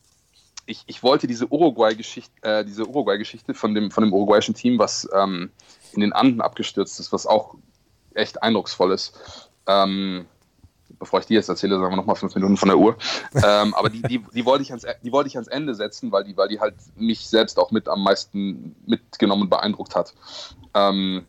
ich, ich wollte diese Uruguay-Geschichte, äh, diese Uruguay-Geschichte von dem, von dem uruguayischen Team, was ähm, in den Anden abgestürzt ist, was auch echt eindrucksvoll ist. Ähm, bevor ich die jetzt erzähle, sagen wir nochmal fünf Minuten von der Uhr. ähm, aber die, die, die, wollte ich ans, die wollte ich ans Ende setzen, weil die, weil die halt mich selbst auch mit am meisten mitgenommen und beeindruckt hat. Ähm,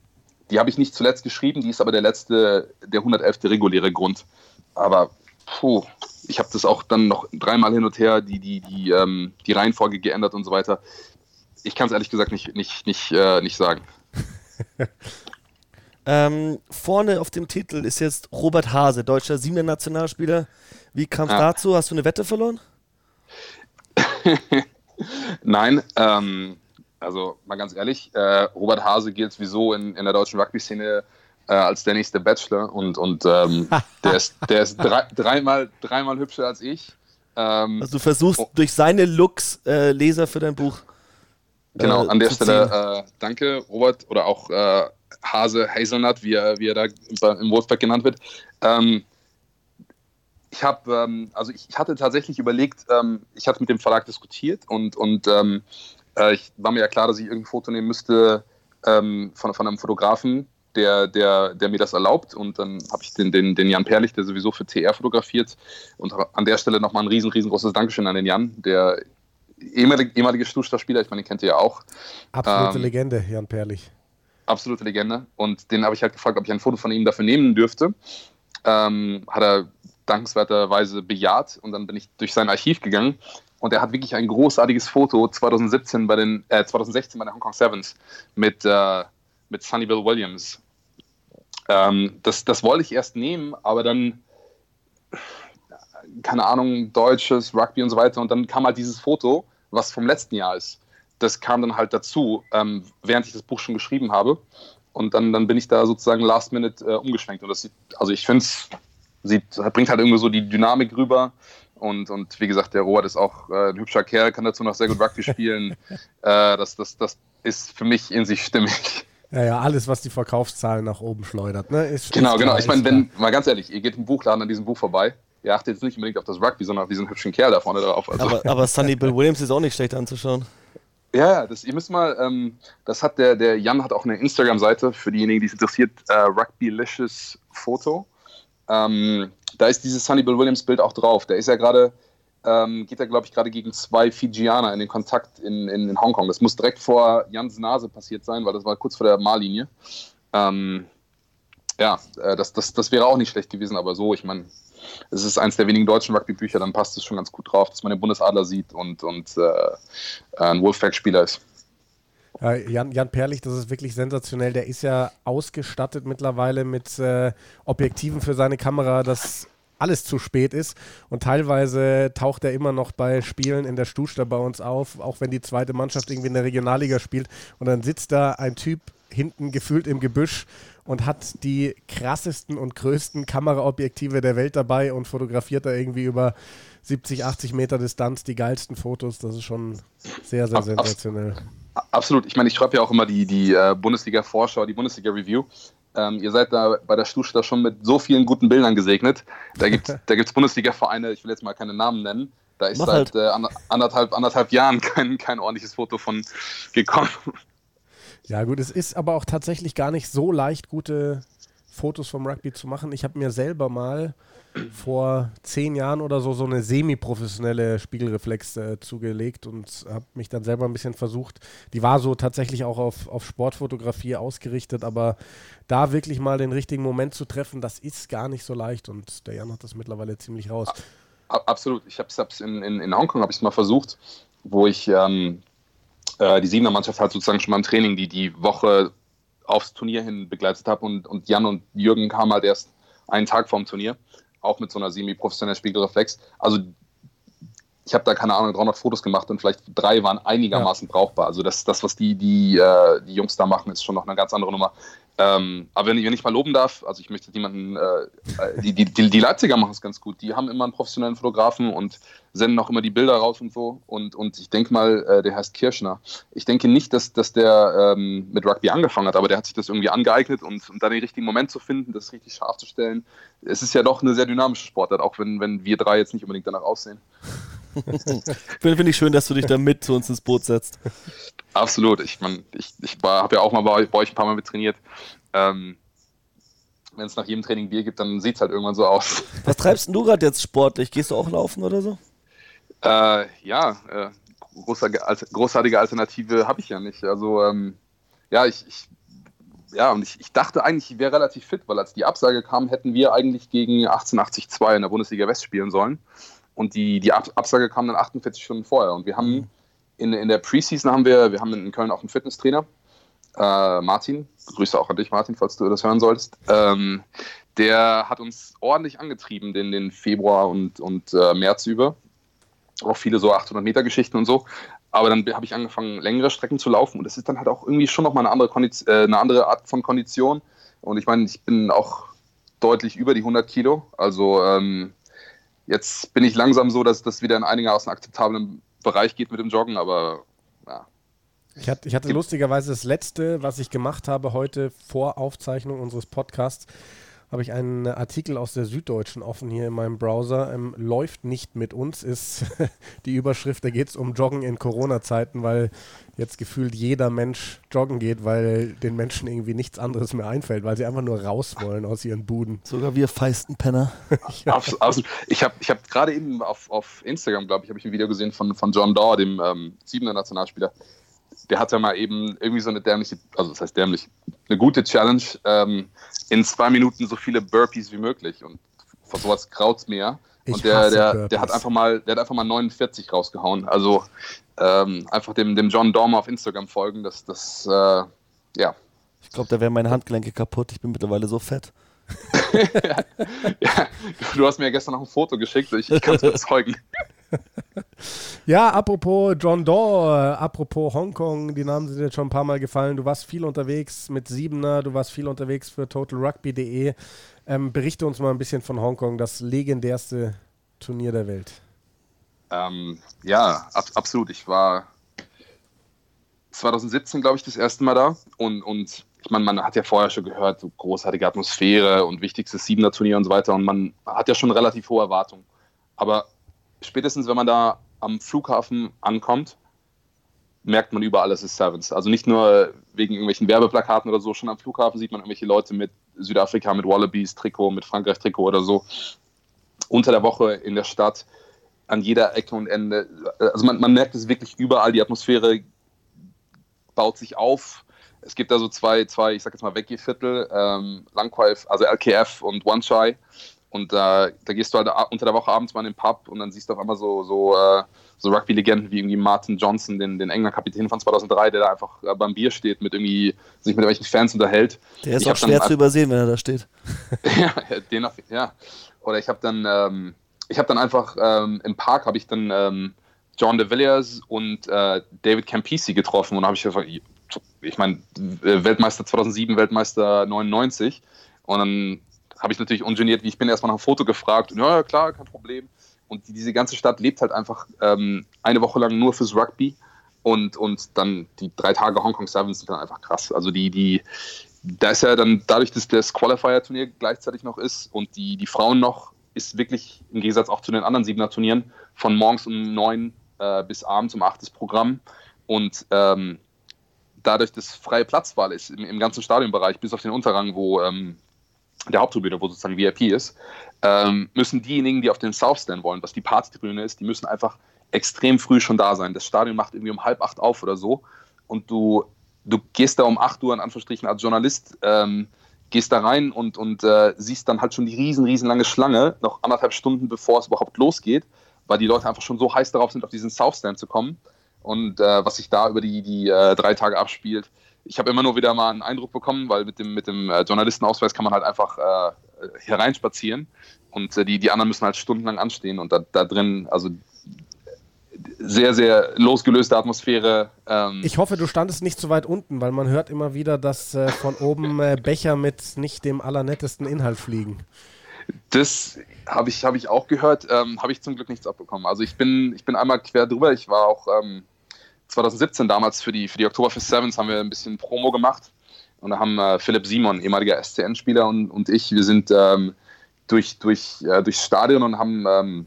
die habe ich nicht zuletzt geschrieben, die ist aber der letzte, der 111. reguläre Grund. Aber puh, ich habe das auch dann noch dreimal hin und her, die, die, die, ähm, die Reihenfolge geändert und so weiter. Ich kann es ehrlich gesagt nicht, nicht, nicht, äh, nicht sagen. Ähm, vorne auf dem Titel ist jetzt Robert Hase, deutscher Siebener Nationalspieler. Wie kam es ja. dazu? Hast du eine Wette verloren? Nein, ähm, also mal ganz ehrlich, äh, Robert Hase gilt sowieso in, in der deutschen Rugby-Szene äh, als der nächste Bachelor und, und ähm, der ist, der ist drei, dreimal, dreimal hübscher als ich. Ähm, also du versuchst oh. durch seine Looks äh, Leser für dein Buch. Genau, äh, an der Stelle äh, danke, Robert, oder auch äh, Hase Hazelnut, wie er, wie er da im Wolfpack genannt wird. Ähm, ich habe, ähm, also ich, hatte tatsächlich überlegt, ähm, ich hatte mit dem Verlag diskutiert und, und ähm, äh, ich war mir ja klar, dass ich irgendein Foto nehmen müsste ähm, von, von einem Fotografen, der, der, der mir das erlaubt. Und dann habe ich den, den, den Jan Perlich, der sowieso für TR fotografiert. Und an der Stelle nochmal ein riesen, riesengroßes Dankeschön an den Jan, der ehemalige, ehemalige Stuttgart-Spieler, ich meine, den kennt ihr ja auch. Absolute ähm, Legende, Jan Perlich. Absolute Legende. Und den habe ich halt gefragt, ob ich ein Foto von ihm dafür nehmen dürfte. Ähm, hat er dankenswerterweise bejaht und dann bin ich durch sein Archiv gegangen und er hat wirklich ein großartiges Foto 2017 bei den, äh, 2016 bei den Hong Kong Sevens mit, äh, mit Sonny Bill Williams. Ähm, das, das wollte ich erst nehmen, aber dann, keine Ahnung, deutsches, Rugby und so weiter und dann kam halt dieses Foto, was vom letzten Jahr ist. Das kam dann halt dazu, ähm, während ich das Buch schon geschrieben habe. Und dann, dann bin ich da sozusagen last minute äh, umgeschwenkt. Und das sieht, also ich finde es sieht, bringt halt irgendwie so die Dynamik rüber. Und, und wie gesagt, der Robert ist auch äh, ein hübscher Kerl, kann dazu noch sehr gut Rugby spielen. äh, das, das, das ist für mich in sich stimmig. Ja, ja, alles, was die Verkaufszahlen nach oben schleudert. Ne? Ist, genau, ist genau. Ich meine, wenn, mal ganz ehrlich, ihr geht im Buchladen an diesem Buch vorbei, ihr achtet jetzt nicht unbedingt auf das Rugby, sondern auf diesen hübschen Kerl da vorne drauf. Also. Aber, aber Sunny Bill Williams ist auch nicht schlecht anzuschauen. Ja, das, ihr müsst mal, ähm, das hat der, der Jan hat auch eine Instagram-Seite für diejenigen, die es interessiert, äh, Rugbylicious Foto. Ähm, da ist dieses Bill Williams Bild auch drauf. Der ist ja gerade, ähm, geht er glaube ich gerade gegen zwei Fijianer in den Kontakt in, in, in, Hongkong. Das muss direkt vor Jans Nase passiert sein, weil das war kurz vor der Mahllinie. Ähm, ja, äh, das, das, das wäre auch nicht schlecht gewesen, aber so, ich meine, es ist eins der wenigen deutschen Rugby-Bücher, dann passt es schon ganz gut drauf, dass man den Bundesadler sieht und, und äh, ein Wolfpack-Spieler ist. Jan, Jan Perlich, das ist wirklich sensationell. Der ist ja ausgestattet mittlerweile mit äh, Objektiven für seine Kamera, dass alles zu spät ist. Und teilweise taucht er immer noch bei Spielen in der Stusta bei uns auf, auch wenn die zweite Mannschaft irgendwie in der Regionalliga spielt. Und dann sitzt da ein Typ hinten gefühlt im Gebüsch und hat die krassesten und größten Kameraobjektive der Welt dabei und fotografiert da irgendwie über 70, 80 Meter Distanz die geilsten Fotos. Das ist schon sehr, sehr sensationell. Absolut. Ich meine, ich schreibe ja auch immer die, die äh, Bundesliga-Vorschau, die Bundesliga-Review. Ähm, ihr seid da bei der Stuttgart schon mit so vielen guten Bildern gesegnet. Da gibt es da gibt's Bundesliga-Vereine, ich will jetzt mal keine Namen nennen. Da ist Mach seit halt. äh, anderthalb, anderthalb Jahren kein, kein ordentliches Foto von gekommen. Ja, gut, es ist aber auch tatsächlich gar nicht so leicht, gute Fotos vom Rugby zu machen. Ich habe mir selber mal vor zehn Jahren oder so so eine semi-professionelle Spiegelreflex äh, zugelegt und habe mich dann selber ein bisschen versucht. Die war so tatsächlich auch auf, auf Sportfotografie ausgerichtet, aber da wirklich mal den richtigen Moment zu treffen, das ist gar nicht so leicht und der Jan hat das mittlerweile ziemlich raus. Absolut. Ich habe es in, in, in Hongkong habe ich mal versucht, wo ich ähm, äh, die Siebener Mannschaft halt sozusagen schon mal im Training die die Woche aufs Turnier hin begleitet habe und, und Jan und Jürgen kamen halt erst einen Tag vorm Turnier auch mit so einer semi-professionellen Spiegelreflex. Also ich habe da keine Ahnung 300 Fotos gemacht und vielleicht drei waren einigermaßen ja. brauchbar. Also das, das was die die äh, die Jungs da machen, ist schon noch eine ganz andere Nummer. Ähm, aber wenn ich, wenn ich mal loben darf, also ich möchte niemanden, äh, äh, die, die, die, die Leipziger machen es ganz gut. Die haben immer einen professionellen Fotografen und senden auch immer die Bilder raus und so. Und, und ich denke mal, äh, der heißt Kirschner. Ich denke nicht, dass, dass der ähm, mit Rugby angefangen hat, aber der hat sich das irgendwie angeeignet und, und dann den richtigen Moment zu finden, das richtig scharf zu stellen. Es ist ja doch eine sehr dynamische Sportart, auch wenn, wenn wir drei jetzt nicht unbedingt danach aussehen. Finde ich schön, dass du dich da mit zu uns ins Boot setzt. Absolut. Ich, mein, ich, ich habe ja auch mal bei, bei, euch ein paar Mal mit trainiert. Ähm, Wenn es nach jedem Training Bier gibt, dann sieht es halt irgendwann so aus. Was treibst du gerade jetzt sportlich? Gehst du auch laufen oder so? Äh, ja, äh, großartige Alternative habe ich ja nicht. Also, ähm, ja, ich, ich, ja, und ich, ich dachte eigentlich, ich wäre relativ fit, weil als die Absage kam, hätten wir eigentlich gegen 1882 in der Bundesliga West spielen sollen. Und die, die Absage kam dann 48 Stunden vorher. Und wir haben in, in der Preseason haben wir, wir haben in Köln auch einen Fitnesstrainer, äh, Martin, Grüße auch an dich, Martin, falls du das hören solltest. Ähm, der hat uns ordentlich angetrieben den, den Februar und, und äh, März über. Auch viele so 800 Meter Geschichten und so. Aber dann habe ich angefangen, längere Strecken zu laufen und das ist dann halt auch irgendwie schon nochmal eine andere, äh, eine andere Art von Kondition. Und ich meine, ich bin auch deutlich über die 100 Kilo. Also ähm, jetzt bin ich langsam so, dass das wieder in einigermaßen akzeptablen Bereich geht mit dem Joggen, aber ja. Ich hatte, ich hatte lustigerweise das letzte, was ich gemacht habe heute vor Aufzeichnung unseres Podcasts, habe ich einen Artikel aus der Süddeutschen offen hier in meinem Browser. Ähm, läuft nicht mit uns ist die Überschrift. Da geht es um Joggen in Corona-Zeiten, weil jetzt gefühlt jeder Mensch joggen geht, weil den Menschen irgendwie nichts anderes mehr einfällt, weil sie einfach nur raus wollen aus ihren Buden. Sogar wir feisten Penner. ja. Absolut. Ich habe ich hab gerade eben auf, auf Instagram, glaube ich, habe ich ein Video gesehen von, von John Daw, dem ähm, Siebener Nationalspieler der hat ja mal eben irgendwie so eine dämliche, also das heißt dämlich, eine gute Challenge, ähm, in zwei Minuten so viele Burpees wie möglich. Und vor sowas kraut's mir. Ich und der, der, der hat einfach mal, der hat einfach mal 49 rausgehauen. Also ähm, einfach dem, dem John Dormer auf Instagram folgen, das, das äh, ja. Ich glaube, da wären meine Handgelenke kaputt. Ich bin mittlerweile so fett. ja, du hast mir ja gestern noch ein Foto geschickt, ich, ich kann es bezeugen. ja, apropos John Doe, apropos Hongkong, die Namen sind jetzt schon ein paar Mal gefallen. Du warst viel unterwegs mit Siebener, du warst viel unterwegs für totalrugby.de. Ähm, berichte uns mal ein bisschen von Hongkong, das legendärste Turnier der Welt. Ähm, ja, ab, absolut. Ich war 2017, glaube ich, das erste Mal da und, und ich meine, man hat ja vorher schon gehört, so großartige Atmosphäre und wichtigstes Siebener Turnier und so weiter und man hat ja schon relativ hohe Erwartungen. Aber spätestens, wenn man da am Flughafen ankommt, merkt man überall, es ist Sevens. Also nicht nur wegen irgendwelchen Werbeplakaten oder so, schon am Flughafen sieht man irgendwelche Leute mit Südafrika, mit Wallabies Trikot, mit Frankreich Trikot oder so. Unter der Woche in der Stadt, an jeder Ecke und Ende. Also man, man merkt es wirklich überall, die Atmosphäre baut sich auf. Es gibt da so zwei, zwei ich sag jetzt mal Veggie-Viertel, ähm, Langquaif, also LKF und One Chai. Und äh, da gehst du halt unter der Woche abends mal in den Pub und dann siehst du auf einmal so, so, äh, so Rugby-Legenden wie irgendwie Martin Johnson, den, den England-Kapitän von 2003, der da einfach äh, beim Bier steht, mit irgendwie sich mit irgendwelchen Fans unterhält. Der ist ich auch schwer zu übersehen, wenn er da steht. ja, den auf, ja. Oder ich habe dann, ähm, ich habe dann einfach ähm, im Park habe ich dann ähm, John de Villiers und äh, David Campisi getroffen und habe ich gefragt, ich meine, Weltmeister 2007, Weltmeister 99 und dann habe ich natürlich ungeniert, wie ich bin, erstmal nach einem Foto gefragt. Und, ja, klar, kein Problem. Und die, diese ganze Stadt lebt halt einfach ähm, eine Woche lang nur fürs Rugby. Und, und dann die drei Tage Hongkong Sevens sind dann einfach krass. Also die, die, da ist ja dann dadurch, dass das Qualifier-Turnier gleichzeitig noch ist und die, die Frauen noch, ist wirklich im Gegensatz auch zu den anderen siebener Turnieren von morgens um neun äh, bis abends um acht das Programm. Und ähm, dadurch, dass freie Platzwahl ist im, im ganzen Stadionbereich, bis auf den Unterrang, wo ähm, der Haupttribüne, wo sozusagen VIP ist, ähm, müssen diejenigen, die auf den South Stand wollen, was die Partytribüne ist, die müssen einfach extrem früh schon da sein. Das Stadion macht irgendwie um halb acht auf oder so und du, du gehst da um acht Uhr in Anführungsstrichen als Journalist, ähm, gehst da rein und, und äh, siehst dann halt schon die riesen, riesen lange Schlange, noch anderthalb Stunden bevor es überhaupt losgeht, weil die Leute einfach schon so heiß darauf sind, auf diesen South Stand zu kommen. Und äh, was sich da über die, die äh, drei Tage abspielt, ich habe immer nur wieder mal einen Eindruck bekommen, weil mit dem, mit dem äh, Journalistenausweis kann man halt einfach äh, hier reinspazieren und äh, die, die anderen müssen halt stundenlang anstehen und da, da drin, also sehr, sehr losgelöste Atmosphäre. Ähm ich hoffe, du standest nicht so weit unten, weil man hört immer wieder, dass äh, von oben äh, Becher mit nicht dem allernettesten Inhalt fliegen. Das habe ich, hab ich auch gehört, ähm, habe ich zum Glück nichts abbekommen. Also ich bin, ich bin einmal quer drüber, ich war auch ähm, 2017 damals für die, für die Oktoberfest Sevens haben wir ein bisschen Promo gemacht. Und da haben äh, Philipp Simon, ehemaliger SCN-Spieler, und, und ich, wir sind ähm, durch, durch, äh, durchs Stadion und haben ähm,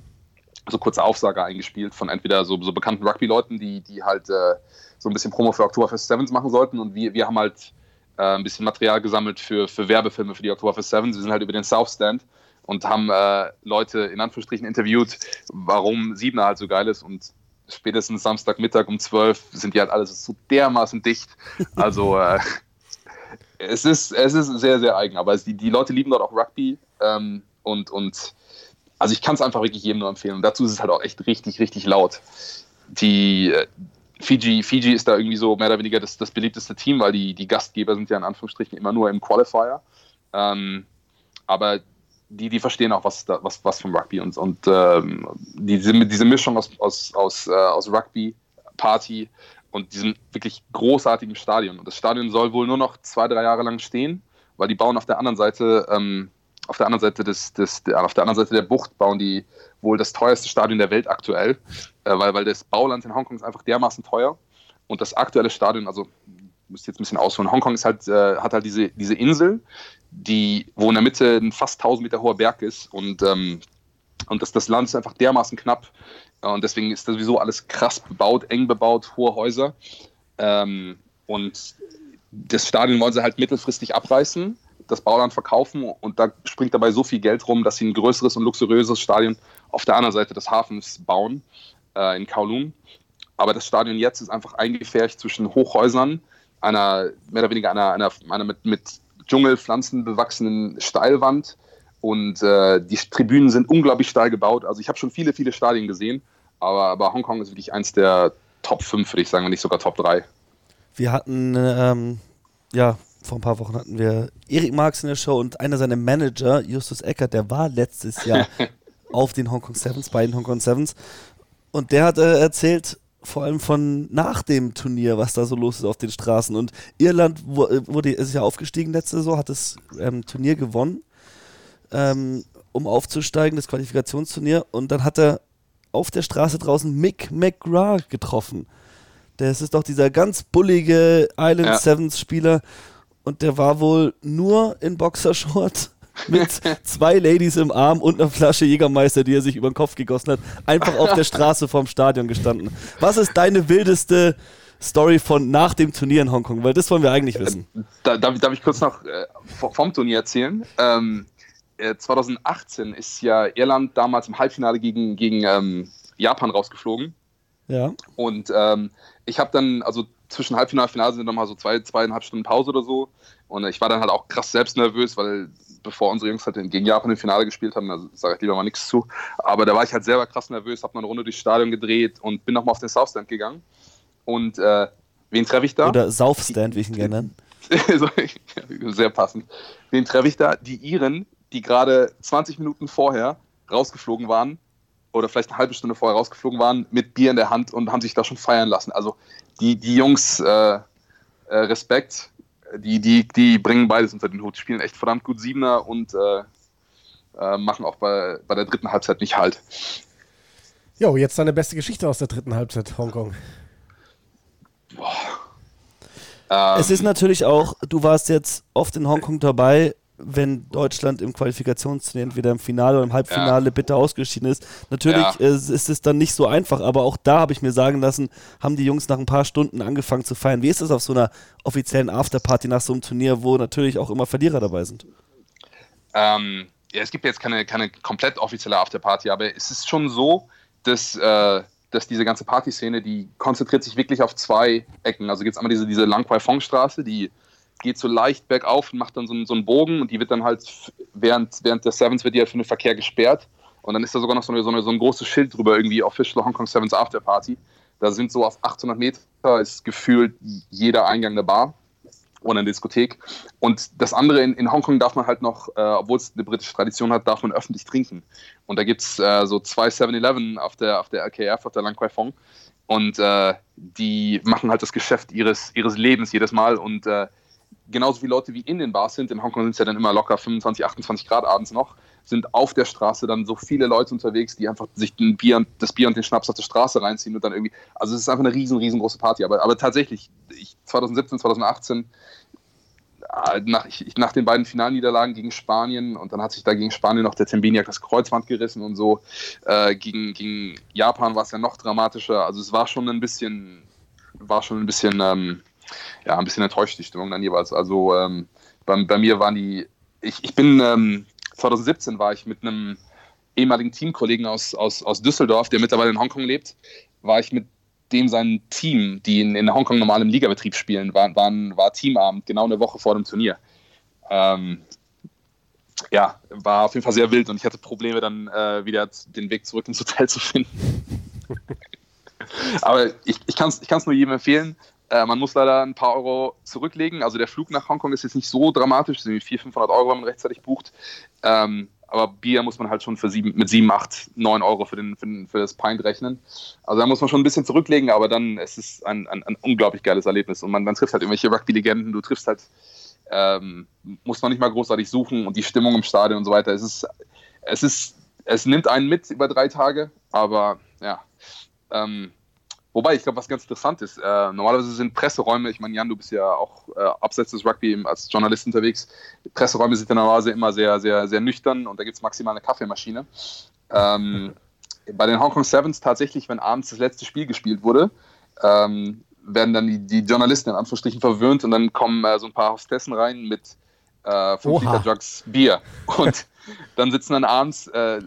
so kurze Aufsager eingespielt von entweder so, so bekannten Rugby-Leuten, die, die halt äh, so ein bisschen Promo für Oktoberfest Sevens machen sollten. Und wir, wir haben halt äh, ein bisschen Material gesammelt für, für Werbefilme für die Oktoberfest Sevens. Wir sind halt über den South Stand und haben äh, Leute in Anführungsstrichen interviewt, warum Siebener halt so geil ist. Und spätestens Samstagmittag um 12 sind die halt alles so dermaßen dicht. Also äh, es, ist, es ist sehr, sehr eigen. Aber die, die Leute lieben dort auch Rugby ähm, und, und also ich kann es einfach wirklich jedem nur empfehlen. Und dazu ist es halt auch echt richtig, richtig laut. Die äh, Fiji, Fiji ist da irgendwie so mehr oder weniger das, das beliebteste Team, weil die, die Gastgeber sind ja in Anführungsstrichen immer nur im Qualifier. Ähm, aber die, die verstehen auch was, was, was vom Rugby und, und ähm, diese, diese Mischung aus, aus, aus, äh, aus Rugby, Party und diesem wirklich großartigen Stadion. Und das Stadion soll wohl nur noch zwei, drei Jahre lang stehen weil die bauen auf der anderen Seite, ähm, auf der anderen Seite des, des der, auf der anderen Seite der Bucht bauen die wohl das teuerste Stadion der Welt aktuell, äh, weil, weil das Bauland in Hongkong ist einfach dermaßen teuer und das aktuelle Stadion, also müsst jetzt ein bisschen ausholen. Hongkong ist halt, äh, hat halt diese, diese Insel, die, wo in der Mitte ein fast 1000 Meter hoher Berg ist und, ähm, und das, das Land ist einfach dermaßen knapp und deswegen ist das sowieso alles krass bebaut, eng bebaut, hohe Häuser. Ähm, und das Stadion wollen sie halt mittelfristig abreißen, das Bauland verkaufen und da springt dabei so viel Geld rum, dass sie ein größeres und luxuriöses Stadion auf der anderen Seite des Hafens bauen, äh, in Kowloon. Aber das Stadion jetzt ist einfach eingefärcht zwischen Hochhäusern, einer mehr oder weniger einer, einer, einer mit, mit Dschungelpflanzen bewachsenen Steilwand und äh, die Tribünen sind unglaublich steil gebaut. Also ich habe schon viele, viele Stadien gesehen, aber, aber Hongkong ist wirklich eins der Top 5, würde ich sagen, wenn nicht sogar Top 3. Wir hatten, ähm, ja, vor ein paar Wochen hatten wir Erik Marx in der Show und einer seiner Manager, Justus Eckert, der war letztes Jahr auf den Hongkong Sevens, bei den Hongkong Sevens. Und der hat äh, erzählt, vor allem von nach dem Turnier, was da so los ist auf den Straßen. Und Irland äh, wurde, ist ja aufgestiegen letzte Saison, hat das ähm, Turnier gewonnen, ähm, um aufzusteigen, das Qualifikationsturnier. Und dann hat er auf der Straße draußen Mick McGrath getroffen. Das ist doch dieser ganz bullige Island ja. Sevens Spieler. Und der war wohl nur in Boxershort mit zwei Ladies im Arm und einer Flasche Jägermeister, die er sich über den Kopf gegossen hat, einfach auf der Straße vorm Stadion gestanden. Was ist deine wildeste Story von nach dem Turnier in Hongkong? Weil das wollen wir eigentlich wissen. Äh, da, darf, darf, ich kurz noch äh, vom Turnier erzählen? Ähm, 2018 äh, ist ja Irland damals im Halbfinale gegen, gegen ähm, Japan rausgeflogen. Ja. Und ähm, ich habe dann, also zwischen Halbfinale und Finale sind nochmal so zwei, zweieinhalb Stunden Pause oder so. Und ich war dann halt auch krass selbst nervös, weil bevor unsere Jungs halt gegen Japan im Finale gespielt haben, da sage ich lieber mal nichts zu. Aber da war ich halt selber krass nervös, habe eine Runde durchs Stadion gedreht und bin nochmal auf den Southstand gegangen. Und äh, wen treffe ich da? Oder Southstand, wie ich ihn gerne nenne. Sehr passend. Wen treffe ich da? Die Iren, die gerade 20 Minuten vorher rausgeflogen waren oder vielleicht eine halbe Stunde vorher rausgeflogen waren mit Bier in der Hand und haben sich da schon feiern lassen. Also die, die Jungs, äh, äh, Respekt, die, die, die bringen beides unter den Hut, spielen echt verdammt gut Siebener und äh, äh, machen auch bei, bei der dritten Halbzeit nicht halt. Jo, jetzt deine beste Geschichte aus der dritten Halbzeit, Hongkong. Boah. Ähm, es ist natürlich auch, du warst jetzt oft in Hongkong dabei, wenn Deutschland im Qualifikationsturnier entweder im Finale oder im Halbfinale ja. bitte ausgeschieden ist. Natürlich ja. äh, ist es dann nicht so einfach, aber auch da habe ich mir sagen lassen, haben die Jungs nach ein paar Stunden angefangen zu feiern. Wie ist es auf so einer offiziellen Afterparty nach so einem Turnier, wo natürlich auch immer Verlierer dabei sind? Ähm, ja, es gibt jetzt keine, keine komplett offizielle Afterparty, aber es ist schon so, dass, äh, dass diese ganze Partyszene, die konzentriert sich wirklich auf zwei Ecken. Also gibt es einmal diese, diese Langquai-Fong-Straße, die geht so leicht bergauf und macht dann so, so einen Bogen und die wird dann halt während, während der Sevens wird die halt für den Verkehr gesperrt. Und dann ist da sogar noch so, eine, so, eine, so ein großes Schild drüber, irgendwie Official Hong Kong Sevens After Party. Da sind so auf 800 Meter ist gefühlt jeder Eingang der Bar oder eine Diskothek. Und das andere, in, in Hongkong darf man halt noch, äh, obwohl es eine britische Tradition hat, darf man öffentlich trinken. Und da gibt es äh, so zwei 7-Eleven auf der, auf der LKF, auf der Lang Kwai Fong. Und äh, die machen halt das Geschäft ihres, ihres Lebens jedes Mal. Und äh, genauso wie Leute wie in den Bars sind, in Hongkong sind es ja dann immer locker 25, 28 Grad abends noch, sind auf der Straße dann so viele Leute unterwegs, die einfach sich den Bier und, das Bier und den Schnaps auf der Straße reinziehen und dann irgendwie, also es ist einfach eine riesen, riesengroße Party. Aber, aber tatsächlich, ich, 2017, 2018, äh, nach, ich, nach den beiden Finalniederlagen gegen Spanien und dann hat sich da gegen Spanien noch der Tembiniak das Kreuzband gerissen und so. Äh, gegen, gegen Japan war es ja noch dramatischer. Also es war schon ein bisschen, war schon ein bisschen ähm, ja, ein bisschen enttäuscht, die Stimmung dann jeweils. Also ähm, bei, bei, mir waren die, ich, ich bin, ähm, 2017 war ich mit einem ehemaligen Teamkollegen aus, aus, aus Düsseldorf, der mittlerweile in Hongkong lebt, war ich mit dem sein Team, die in, in Hongkong normal im Ligabetrieb spielen, war, waren, war Teamabend, genau eine Woche vor dem Turnier. Ähm, ja, war auf jeden Fall sehr wild und ich hatte Probleme dann äh, wieder den Weg zurück ins Hotel zu finden. Aber ich, ich kann es ich nur jedem empfehlen. Äh, man muss leider ein paar Euro zurücklegen. Also der Flug nach Hongkong ist jetzt nicht so dramatisch, es sind 400, 500 Euro, wenn man rechtzeitig bucht. Ähm, aber Bier muss man halt schon für sieben, mit 7, 8, 9 Euro für, den, für, den, für das Pint rechnen. Also da muss man schon ein bisschen zurücklegen, aber dann es ist es ein, ein, ein unglaublich geiles Erlebnis. Und man, man trifft halt irgendwelche Rugby-Legenden, du triffst halt ähm, muss man nicht mal großartig suchen und die Stimmung im Stadion und so weiter. Es ist, es ist, es nimmt einen mit über drei Tage, aber ja. Ähm, wobei, ich glaube, was ganz interessant ist, äh, normalerweise sind Presseräume, ich meine, Jan, du bist ja auch äh, abseits des Rugby als Journalist unterwegs, Presseräume sind ja normalerweise immer sehr, sehr, sehr nüchtern und da gibt es maximal eine Kaffeemaschine. Ähm, bei den Hong Kong Sevens tatsächlich, wenn abends das letzte Spiel gespielt wurde, ähm, werden dann die, die Journalisten in Anführungsstrichen verwöhnt und dann kommen äh, so ein paar Hostessen rein mit äh, 5 Liter Jugs Bier. Und dann sitzen dann abends, äh,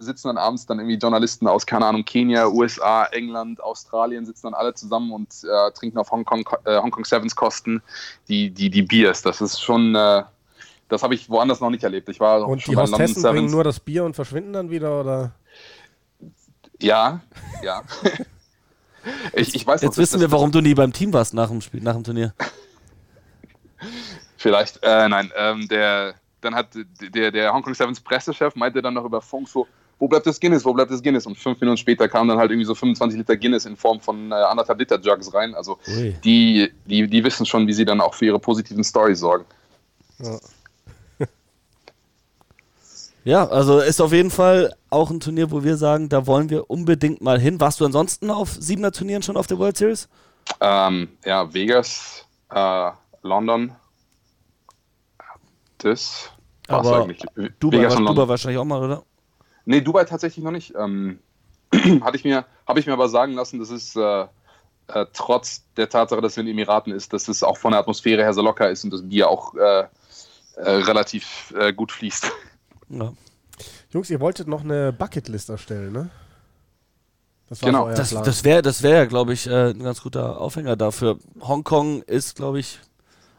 sitzen dann abends dann irgendwie Journalisten aus, keine Ahnung, Kenia, USA, England, Australien, sitzen dann alle zusammen und äh, trinken auf Hongkong, äh, Hongkong Sevens Kosten die, die, die Biers. Das ist schon, äh, das habe ich woanders noch nicht erlebt. Ich war und schon die Hostessen bringen nur das Bier und verschwinden dann wieder, oder? Ja, ja. ich, ich weiß Jetzt noch, wissen wir, warum du nie beim Team warst nach dem Spiel, nach dem Turnier. Vielleicht, äh, nein, ähm, der, dann hat der, der Hong Kong Sevens Pressechef meinte dann noch über Funk so, wo bleibt das Guinness, wo bleibt das Guinness? Und fünf Minuten später kam dann halt irgendwie so 25 Liter Guinness in Form von äh, anderthalb Liter Jugs rein. Also die, die, die wissen schon, wie sie dann auch für ihre positiven Stories sorgen. Ja. Ja, also ist auf jeden Fall auch ein Turnier, wo wir sagen, da wollen wir unbedingt mal hin. Warst du ansonsten auf siebener Turnieren schon auf der World Series? Ähm, ja, Vegas, äh, London. Das Aber. Dubai, Vegas war, Dubai wahrscheinlich auch mal, oder? Nee, Dubai tatsächlich noch nicht. Ähm, hatte ich mir, habe ich mir aber sagen lassen, dass es äh, äh, trotz der Tatsache, dass es in den Emiraten ist, dass es auch von der Atmosphäre her so locker ist und das Bier auch äh, äh relativ äh, gut fließt. Ja. Jungs, ihr wolltet noch eine Bucketlist erstellen, ne? Das genau. Das, das wäre, das wär, glaube ich, äh, ein ganz guter Aufhänger dafür. Hongkong ist, glaube ich,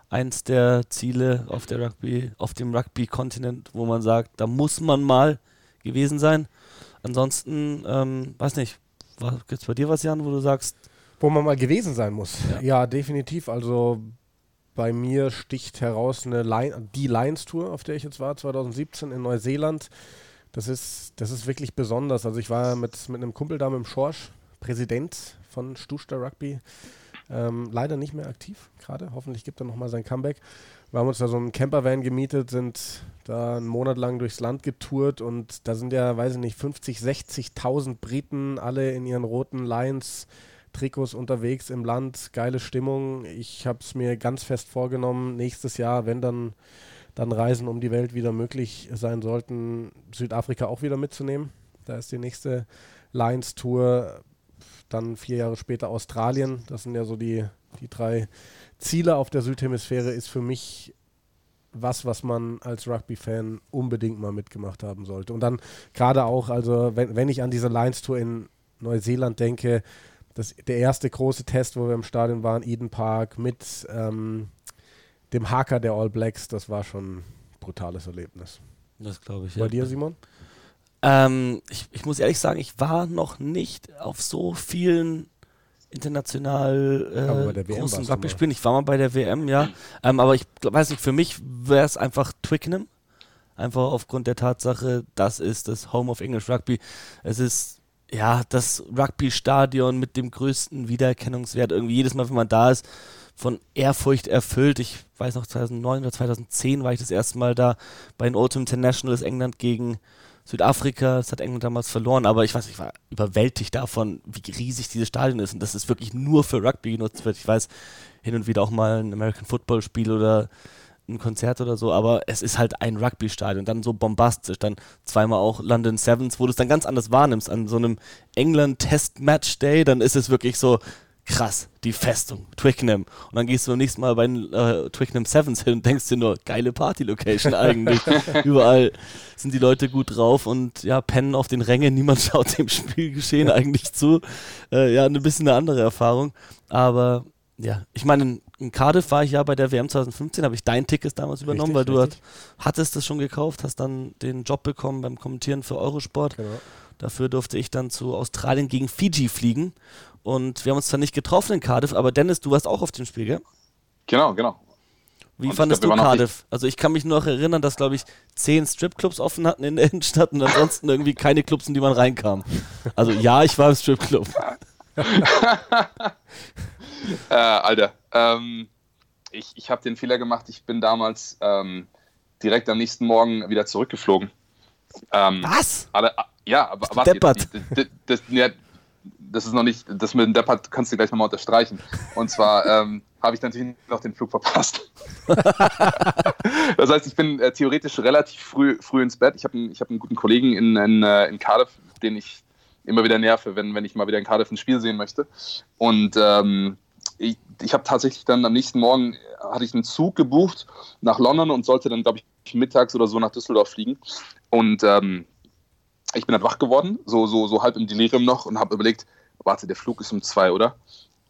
eins der Ziele auf der Rugby, auf dem Rugby-Kontinent, wo man sagt, da muss man mal gewesen sein. Ansonsten, ähm, weiß nicht, gibt es bei dir was, Jan, wo du sagst? Wo man mal gewesen sein muss. Ja, ja definitiv. Also bei mir sticht heraus eine Lion, die Lions Tour, auf der ich jetzt war, 2017 in Neuseeland. Das ist, das ist wirklich besonders. Also ich war mit, mit einem Kumpel da, mit dem Schorsch, Präsident von Stuster Rugby. Ähm, leider nicht mehr aktiv gerade. Hoffentlich gibt er nochmal sein Comeback. Wir haben uns da so einen Campervan gemietet, sind da einen Monat lang durchs Land getourt und da sind ja, weiß ich nicht, 50, 60.000 Briten, alle in ihren roten Lions Trikots unterwegs im Land, geile Stimmung. Ich habe es mir ganz fest vorgenommen, nächstes Jahr, wenn dann, dann Reisen um die Welt wieder möglich sein sollten, Südafrika auch wieder mitzunehmen. Da ist die nächste Lions-Tour. Dann vier Jahre später Australien. Das sind ja so die, die drei Ziele auf der Südhemisphäre. Ist für mich was, was man als Rugby-Fan unbedingt mal mitgemacht haben sollte. Und dann gerade auch, also wenn, wenn ich an diese Lions-Tour in Neuseeland denke, das, der erste große Test, wo wir im Stadion waren, Eden Park, mit ähm, dem Haker der All Blacks, das war schon ein brutales Erlebnis. Das glaube ich. Bei ja. dir, Simon? Ähm, ich, ich, muss ehrlich sagen, ich war noch nicht auf so vielen international äh, großen Rugby-Spielen. Ich war mal bei der WM, ja. Ähm, aber ich weiß nicht, für mich wäre es einfach Twickenham. Einfach aufgrund der Tatsache, das ist das Home of English Rugby. Es ist ja, das Rugby-Stadion mit dem größten Wiedererkennungswert. Irgendwie jedes Mal, wenn man da ist, von Ehrfurcht erfüllt. Ich weiß noch, 2009 oder 2010 war ich das erste Mal da bei den Autumn Internationals England gegen Südafrika. Das hat England damals verloren, aber ich weiß, ich war überwältigt davon, wie riesig dieses Stadion ist und dass es wirklich nur für Rugby genutzt wird. Ich weiß, hin und wieder auch mal ein American Football Spiel oder ein Konzert oder so, aber es ist halt ein Rugby-Stadion, dann so bombastisch, dann zweimal auch London Sevens, wo du es dann ganz anders wahrnimmst, an so einem England-Test-Match-Day, dann ist es wirklich so krass, die Festung, Twickenham. Und dann gehst du beim nächsten Mal bei den äh, Twickenham Sevens hin und denkst dir nur, geile Party-Location eigentlich. Überall sind die Leute gut drauf und ja, pennen auf den Rängen, niemand schaut dem Spielgeschehen eigentlich zu. Äh, ja, ein bisschen eine andere Erfahrung, aber ja, ich meine, in Cardiff war ich ja bei der WM 2015, habe ich dein Ticket damals übernommen, richtig, weil du hat, hattest es schon gekauft, hast dann den Job bekommen beim Kommentieren für Eurosport. Genau. Dafür durfte ich dann zu Australien gegen Fiji fliegen. Und wir haben uns zwar nicht getroffen in Cardiff, aber Dennis, du warst auch auf dem Spiel, gell? Genau, genau. Wie und fandest glaub, du Cardiff? Also ich kann mich nur noch erinnern, dass, glaube ich, zehn Stripclubs offen hatten in der Innenstadt und ansonsten irgendwie keine Clubs, in die man reinkam. Also ja, ich war im Stripclub. äh, Alter, ähm, ich, ich habe den Fehler gemacht, ich bin damals ähm, direkt am nächsten Morgen wieder zurückgeflogen. Ähm, Was? Alle, ja, aber warte, das, das, das, ist noch nicht, das mit dem Deppert kannst du gleich nochmal unterstreichen. Und zwar ähm, habe ich natürlich noch den Flug verpasst. das heißt, ich bin äh, theoretisch relativ früh, früh ins Bett. Ich habe einen, hab einen guten Kollegen in, in, äh, in Cardiff, den ich immer wieder nerve, wenn, wenn ich mal wieder in Cardiff ein Spiel sehen möchte. Und ähm, ich, ich habe tatsächlich dann am nächsten Morgen hatte ich einen Zug gebucht nach London und sollte dann, glaube ich, mittags oder so nach Düsseldorf fliegen. Und ähm, ich bin dann wach geworden, so, so, so halb im Delirium noch und habe überlegt, warte, der Flug ist um zwei, oder?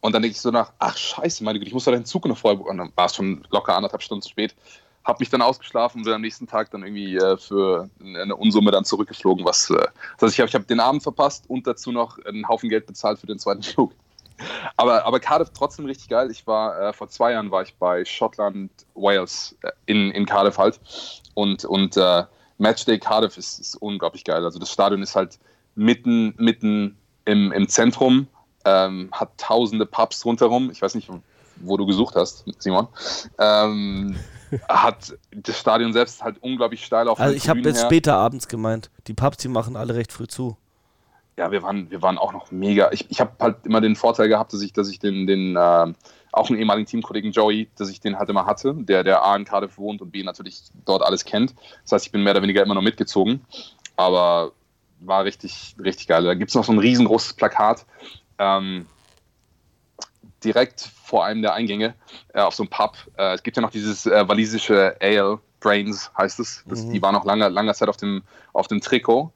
Und dann denke ich so nach, ach scheiße, meine Güte, ich muss doch den Zug noch vorher Und dann war es schon locker anderthalb Stunden zu spät. Habe mich dann ausgeschlafen und bin am nächsten Tag dann irgendwie äh, für eine Unsumme dann zurückgeflogen. Was, äh, das heißt, ich habe ich hab den Abend verpasst und dazu noch einen Haufen Geld bezahlt für den zweiten Flug. Aber, aber Cardiff trotzdem richtig geil. Ich war äh, vor zwei Jahren war ich bei Schottland, Wales äh, in, in Cardiff halt. Und, und äh, Matchday Cardiff ist, ist unglaublich geil. Also das Stadion ist halt mitten, mitten im, im Zentrum, ähm, hat tausende Pubs rundherum. Ich weiß nicht, wo du gesucht hast, Simon. Ähm, hat das Stadion selbst halt unglaublich steil auf Also ich habe jetzt später abends gemeint. Die Pubs, die machen alle recht früh zu. Ja, wir waren, wir waren auch noch mega. Ich, ich habe halt immer den Vorteil gehabt, dass ich, dass ich den, den äh, auch einen ehemaligen Teamkollegen Joey, dass ich den halt immer hatte, der, der A in Cardiff wohnt und B natürlich dort alles kennt. Das heißt, ich bin mehr oder weniger immer noch mitgezogen. Aber war richtig, richtig geil. Da gibt es noch so ein riesengroßes Plakat. Ähm, direkt vor einem der Eingänge äh, auf so einem Pub. Äh, es gibt ja noch dieses äh, walisische Ale, Brains heißt es. Das, mhm. Die war noch lange, lange Zeit auf dem, auf dem Trikot.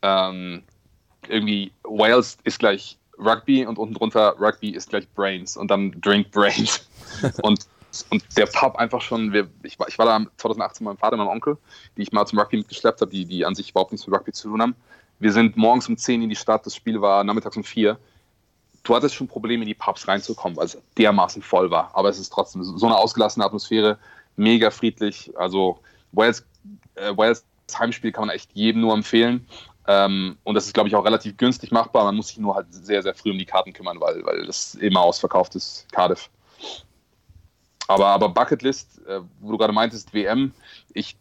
Ähm, irgendwie Wales ist gleich Rugby und unten drunter Rugby ist gleich Brains und dann Drink Brains. und, und der Pub einfach schon, wir, ich, war, ich war da 2018 mit meinem Vater und meinem Onkel, die ich mal zum Rugby mitgeschleppt habe, die, die an sich überhaupt nichts mit Rugby zu tun haben. Wir sind morgens um 10 in die Stadt, das Spiel war nachmittags um 4. Du hattest schon Probleme, in die Pubs reinzukommen, weil es dermaßen voll war. Aber es ist trotzdem so eine ausgelassene Atmosphäre, mega friedlich. Also Wales, äh, Wales Heimspiel kann man echt jedem nur empfehlen. Ähm, und das ist, glaube ich, auch relativ günstig machbar. Man muss sich nur halt sehr, sehr früh um die Karten kümmern, weil, weil das immer ausverkauft ist, Cardiff. Aber, aber Bucketlist, äh, wo du gerade meintest, WM, ich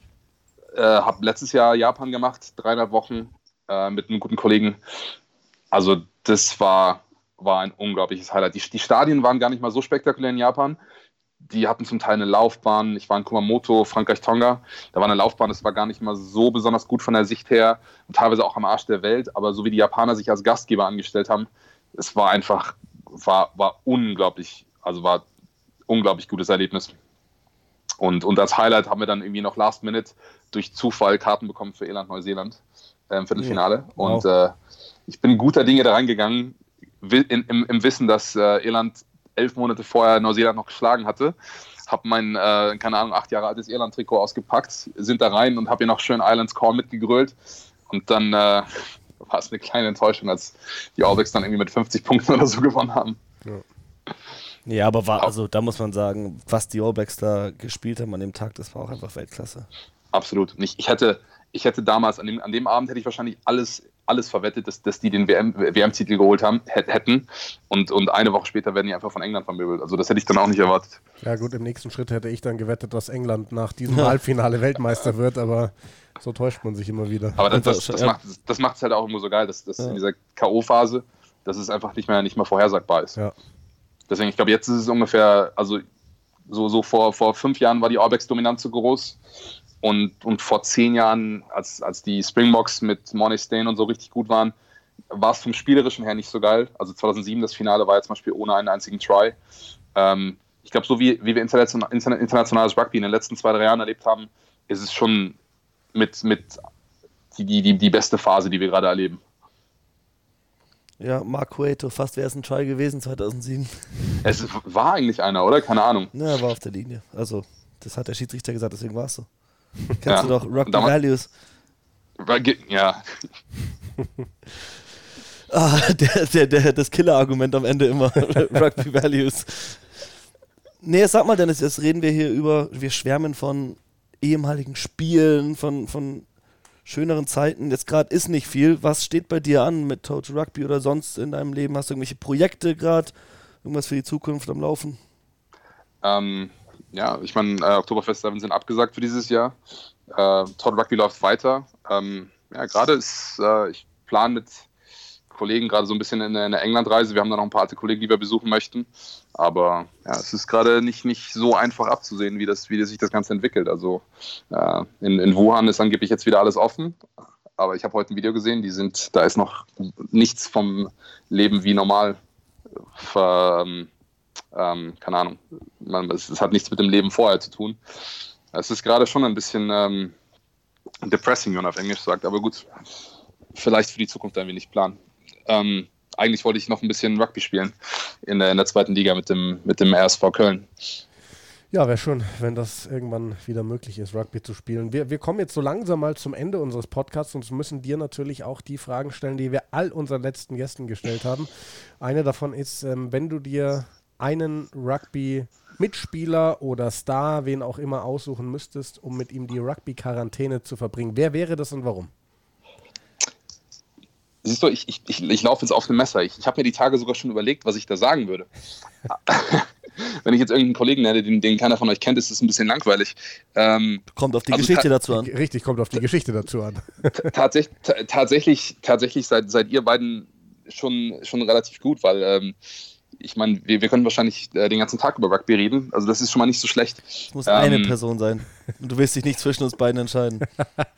äh, habe letztes Jahr Japan gemacht, dreieinhalb Wochen äh, mit einem guten Kollegen. Also das war, war ein unglaubliches Highlight. Die, die Stadien waren gar nicht mal so spektakulär in Japan die hatten zum Teil eine Laufbahn. Ich war in Kumamoto, Frankreich-Tonga. Da war eine Laufbahn, das war gar nicht mal so besonders gut von der Sicht her und teilweise auch am Arsch der Welt. Aber so wie die Japaner sich als Gastgeber angestellt haben, es war einfach, war, war unglaublich, also war unglaublich gutes Erlebnis. Und, und als Highlight haben wir dann irgendwie noch Last Minute durch Zufall Karten bekommen für Irland, Neuseeland äh, Viertelfinale. Ja, wow. Und äh, ich bin guter Dinge da reingegangen, im, im, Wissen, dass äh, Irland elf Monate vorher Neuseeland noch geschlagen hatte. Habe mein, äh, keine Ahnung, acht Jahre altes Irland-Trikot ausgepackt, sind da rein und habe hier noch schön Islands Call mitgegrölt. Und dann äh, war es eine kleine Enttäuschung, als die All Blacks dann irgendwie mit 50 Punkten oder so gewonnen haben. Ja. Ja, aber war, also da muss man sagen, was die All Blacks da gespielt haben an dem Tag, das war auch einfach Weltklasse. Absolut. Ich, ich hätte, ich hätte damals, an dem, an dem Abend hätte ich wahrscheinlich alles alles verwettet, dass, dass die den WM-Titel WM geholt haben, hätten. Und, und eine Woche später werden die einfach von England vermöbelt. Also das hätte ich dann auch nicht erwartet. Ja gut, im nächsten Schritt hätte ich dann gewettet, dass England nach diesem Halbfinale Weltmeister wird, aber so täuscht man sich immer wieder. Aber das, das, das, macht, das macht es halt auch immer so geil, dass, dass ja. in dieser K.O.-Phase, dass es einfach nicht mehr, nicht mehr vorhersagbar ist. Ja. Deswegen, ich glaube, jetzt ist es ungefähr, also so, so vor, vor fünf Jahren war die Orbex-Dominanz so groß. Und, und vor zehn Jahren, als, als die Springboks mit Mornay Stain und so richtig gut waren, war es vom Spielerischen her nicht so geil. Also 2007, das Finale war jetzt zum Beispiel ohne einen einzigen Try. Ähm, ich glaube, so wie, wie wir international, internationales Rugby in den letzten zwei, drei Jahren erlebt haben, ist es schon mit, mit die, die, die beste Phase, die wir gerade erleben. Ja, Mark Cueto, fast wäre es ein Try gewesen 2007. Es war eigentlich einer, oder? Keine Ahnung. Er war auf der Linie. Also, das hat der Schiedsrichter gesagt, deswegen war es so. Kennst ja. du doch, Rugby Values. Ja. ah, der, der, der, das Killer-Argument am Ende immer. Rugby Values. Nee, sag mal, Dennis, jetzt reden wir hier über, wir schwärmen von ehemaligen Spielen, von, von schöneren Zeiten. Jetzt gerade ist nicht viel. Was steht bei dir an mit Total Rugby oder sonst in deinem Leben? Hast du irgendwelche Projekte gerade? Irgendwas für die Zukunft am Laufen? Ähm, ja, ich meine, äh, Oktoberfest 7 sind abgesagt für dieses Jahr. Äh, Todd Rugby läuft weiter. Ähm, ja, gerade ist, äh, ich plane mit Kollegen gerade so ein bisschen in, in der Englandreise. Wir haben da noch ein paar alte Kollegen, die wir besuchen möchten. Aber ja, es ist gerade nicht, nicht so einfach abzusehen, wie, das, wie sich das Ganze entwickelt. Also äh, in, in Wuhan ist angeblich jetzt wieder alles offen. Aber ich habe heute ein Video gesehen, die sind, da ist noch nichts vom Leben wie normal ver, ähm, keine Ahnung, man, es, es, hat nichts mit dem Leben vorher zu tun. Es ist gerade schon ein bisschen ähm, depressing, wie man auf Englisch sagt, aber gut, vielleicht für die Zukunft ein wenig planen. Ähm, eigentlich wollte ich noch ein bisschen Rugby spielen in der, in der zweiten Liga mit dem, mit dem RSV Köln. Ja, wäre schön, wenn das irgendwann wieder möglich ist, Rugby zu spielen. Wir, wir kommen jetzt so langsam mal zum Ende unseres Podcasts und müssen dir natürlich auch die Fragen stellen, die wir all unseren letzten Gästen gestellt haben. Eine davon ist, ähm, wenn du dir einen Rugby-Mitspieler oder Star, wen auch immer, aussuchen müsstest, um mit ihm die Rugby-Quarantäne zu verbringen, wer wäre das und warum? Siehst du, ich, ich, ich, ich laufe jetzt auf dem Messer. Ich, ich habe mir die Tage sogar schon überlegt, was ich da sagen würde. Wenn ich jetzt irgendeinen Kollegen hätte, den, den keiner von euch kennt, ist es ein bisschen langweilig. Ähm, kommt auf die also Geschichte dazu an. Richtig, kommt auf die Geschichte dazu an. tatsächlich, tatsächlich, tatsächlich seid, seid ihr beiden schon, schon relativ gut, weil ähm, ich meine, wir, wir können wahrscheinlich äh, den ganzen Tag über Rugby reden. Also das ist schon mal nicht so schlecht. Es muss ähm, eine Person sein. Und du willst dich nicht zwischen uns beiden entscheiden.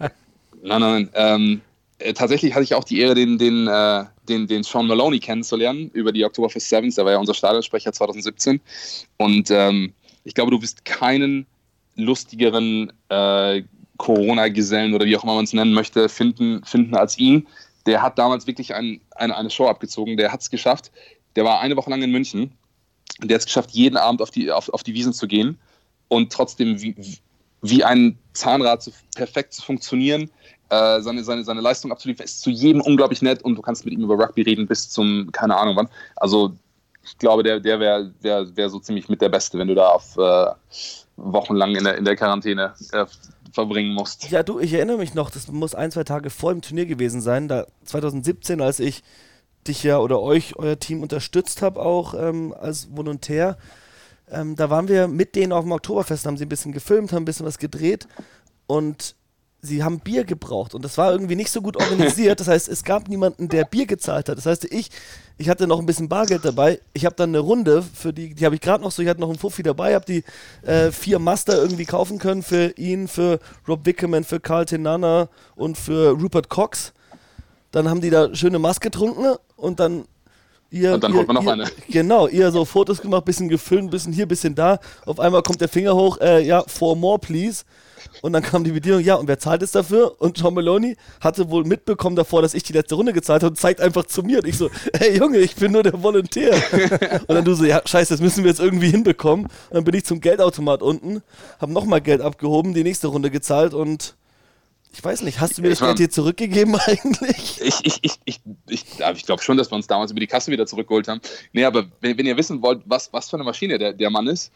nein, nein. Ähm, äh, tatsächlich hatte ich auch die Ehre, den, den, äh, den, den Sean Maloney kennenzulernen über die Oktoberfest Sevens. Der war ja unser Stadionsprecher 2017. Und ähm, ich glaube, du wirst keinen lustigeren äh, Corona-Gesellen oder wie auch immer man es nennen möchte, finden, finden als ihn. Der hat damals wirklich ein, eine, eine Show abgezogen. Der hat es geschafft. Der war eine Woche lang in München. Der hat es geschafft, jeden Abend auf die, auf, auf die Wiesen zu gehen und trotzdem wie, wie ein Zahnrad zu, perfekt zu funktionieren äh, seine, seine, seine Leistung abzuliefern, ist zu jedem unglaublich nett und du kannst mit ihm über Rugby reden bis zum, keine Ahnung wann. Also ich glaube, der, der wäre wär, wär so ziemlich mit der Beste, wenn du da auf äh, wochenlang in der, in der Quarantäne äh, verbringen musst. Ja, du, ich erinnere mich noch, das muss ein, zwei Tage vor dem Turnier gewesen sein, da 2017, als ich dich ja oder euch, euer Team unterstützt habe, auch ähm, als Volontär. Ähm, da waren wir mit denen auf dem Oktoberfest, haben sie ein bisschen gefilmt, haben ein bisschen was gedreht und sie haben Bier gebraucht und das war irgendwie nicht so gut organisiert. Das heißt, es gab niemanden, der Bier gezahlt hat. Das heißt, ich, ich hatte noch ein bisschen Bargeld dabei. Ich habe dann eine Runde für die, die habe ich gerade noch so, ich hatte noch einen Fuffi dabei, habe die äh, vier Master irgendwie kaufen können für ihn, für Rob Wickerman, für Carl Tenana und für Rupert Cox. Dann haben die da schöne Maske getrunken und dann Ihr, und dann ihr, holt man noch ihr, eine. Genau, ihr so Fotos gemacht, bisschen gefilmt, bisschen hier, bisschen da. Auf einmal kommt der Finger hoch, äh, ja, for more, please. Und dann kam die Bedienung, ja, und wer zahlt es dafür? Und John Maloney hatte wohl mitbekommen davor, dass ich die letzte Runde gezahlt habe und zeigt einfach zu mir. Und ich so, hey Junge, ich bin nur der Volontär. und dann du so, ja, scheiße, das müssen wir jetzt irgendwie hinbekommen. Und dann bin ich zum Geldautomat unten, habe nochmal Geld abgehoben, die nächste Runde gezahlt und ich weiß nicht, hast du mir das Geld hier zurückgegeben eigentlich? Ich, ich, ich, ich, ich, ich glaube schon, dass wir uns damals über die Kasse wieder zurückgeholt haben. Nee, aber wenn, wenn ihr wissen wollt, was, was für eine Maschine der, der Mann ist,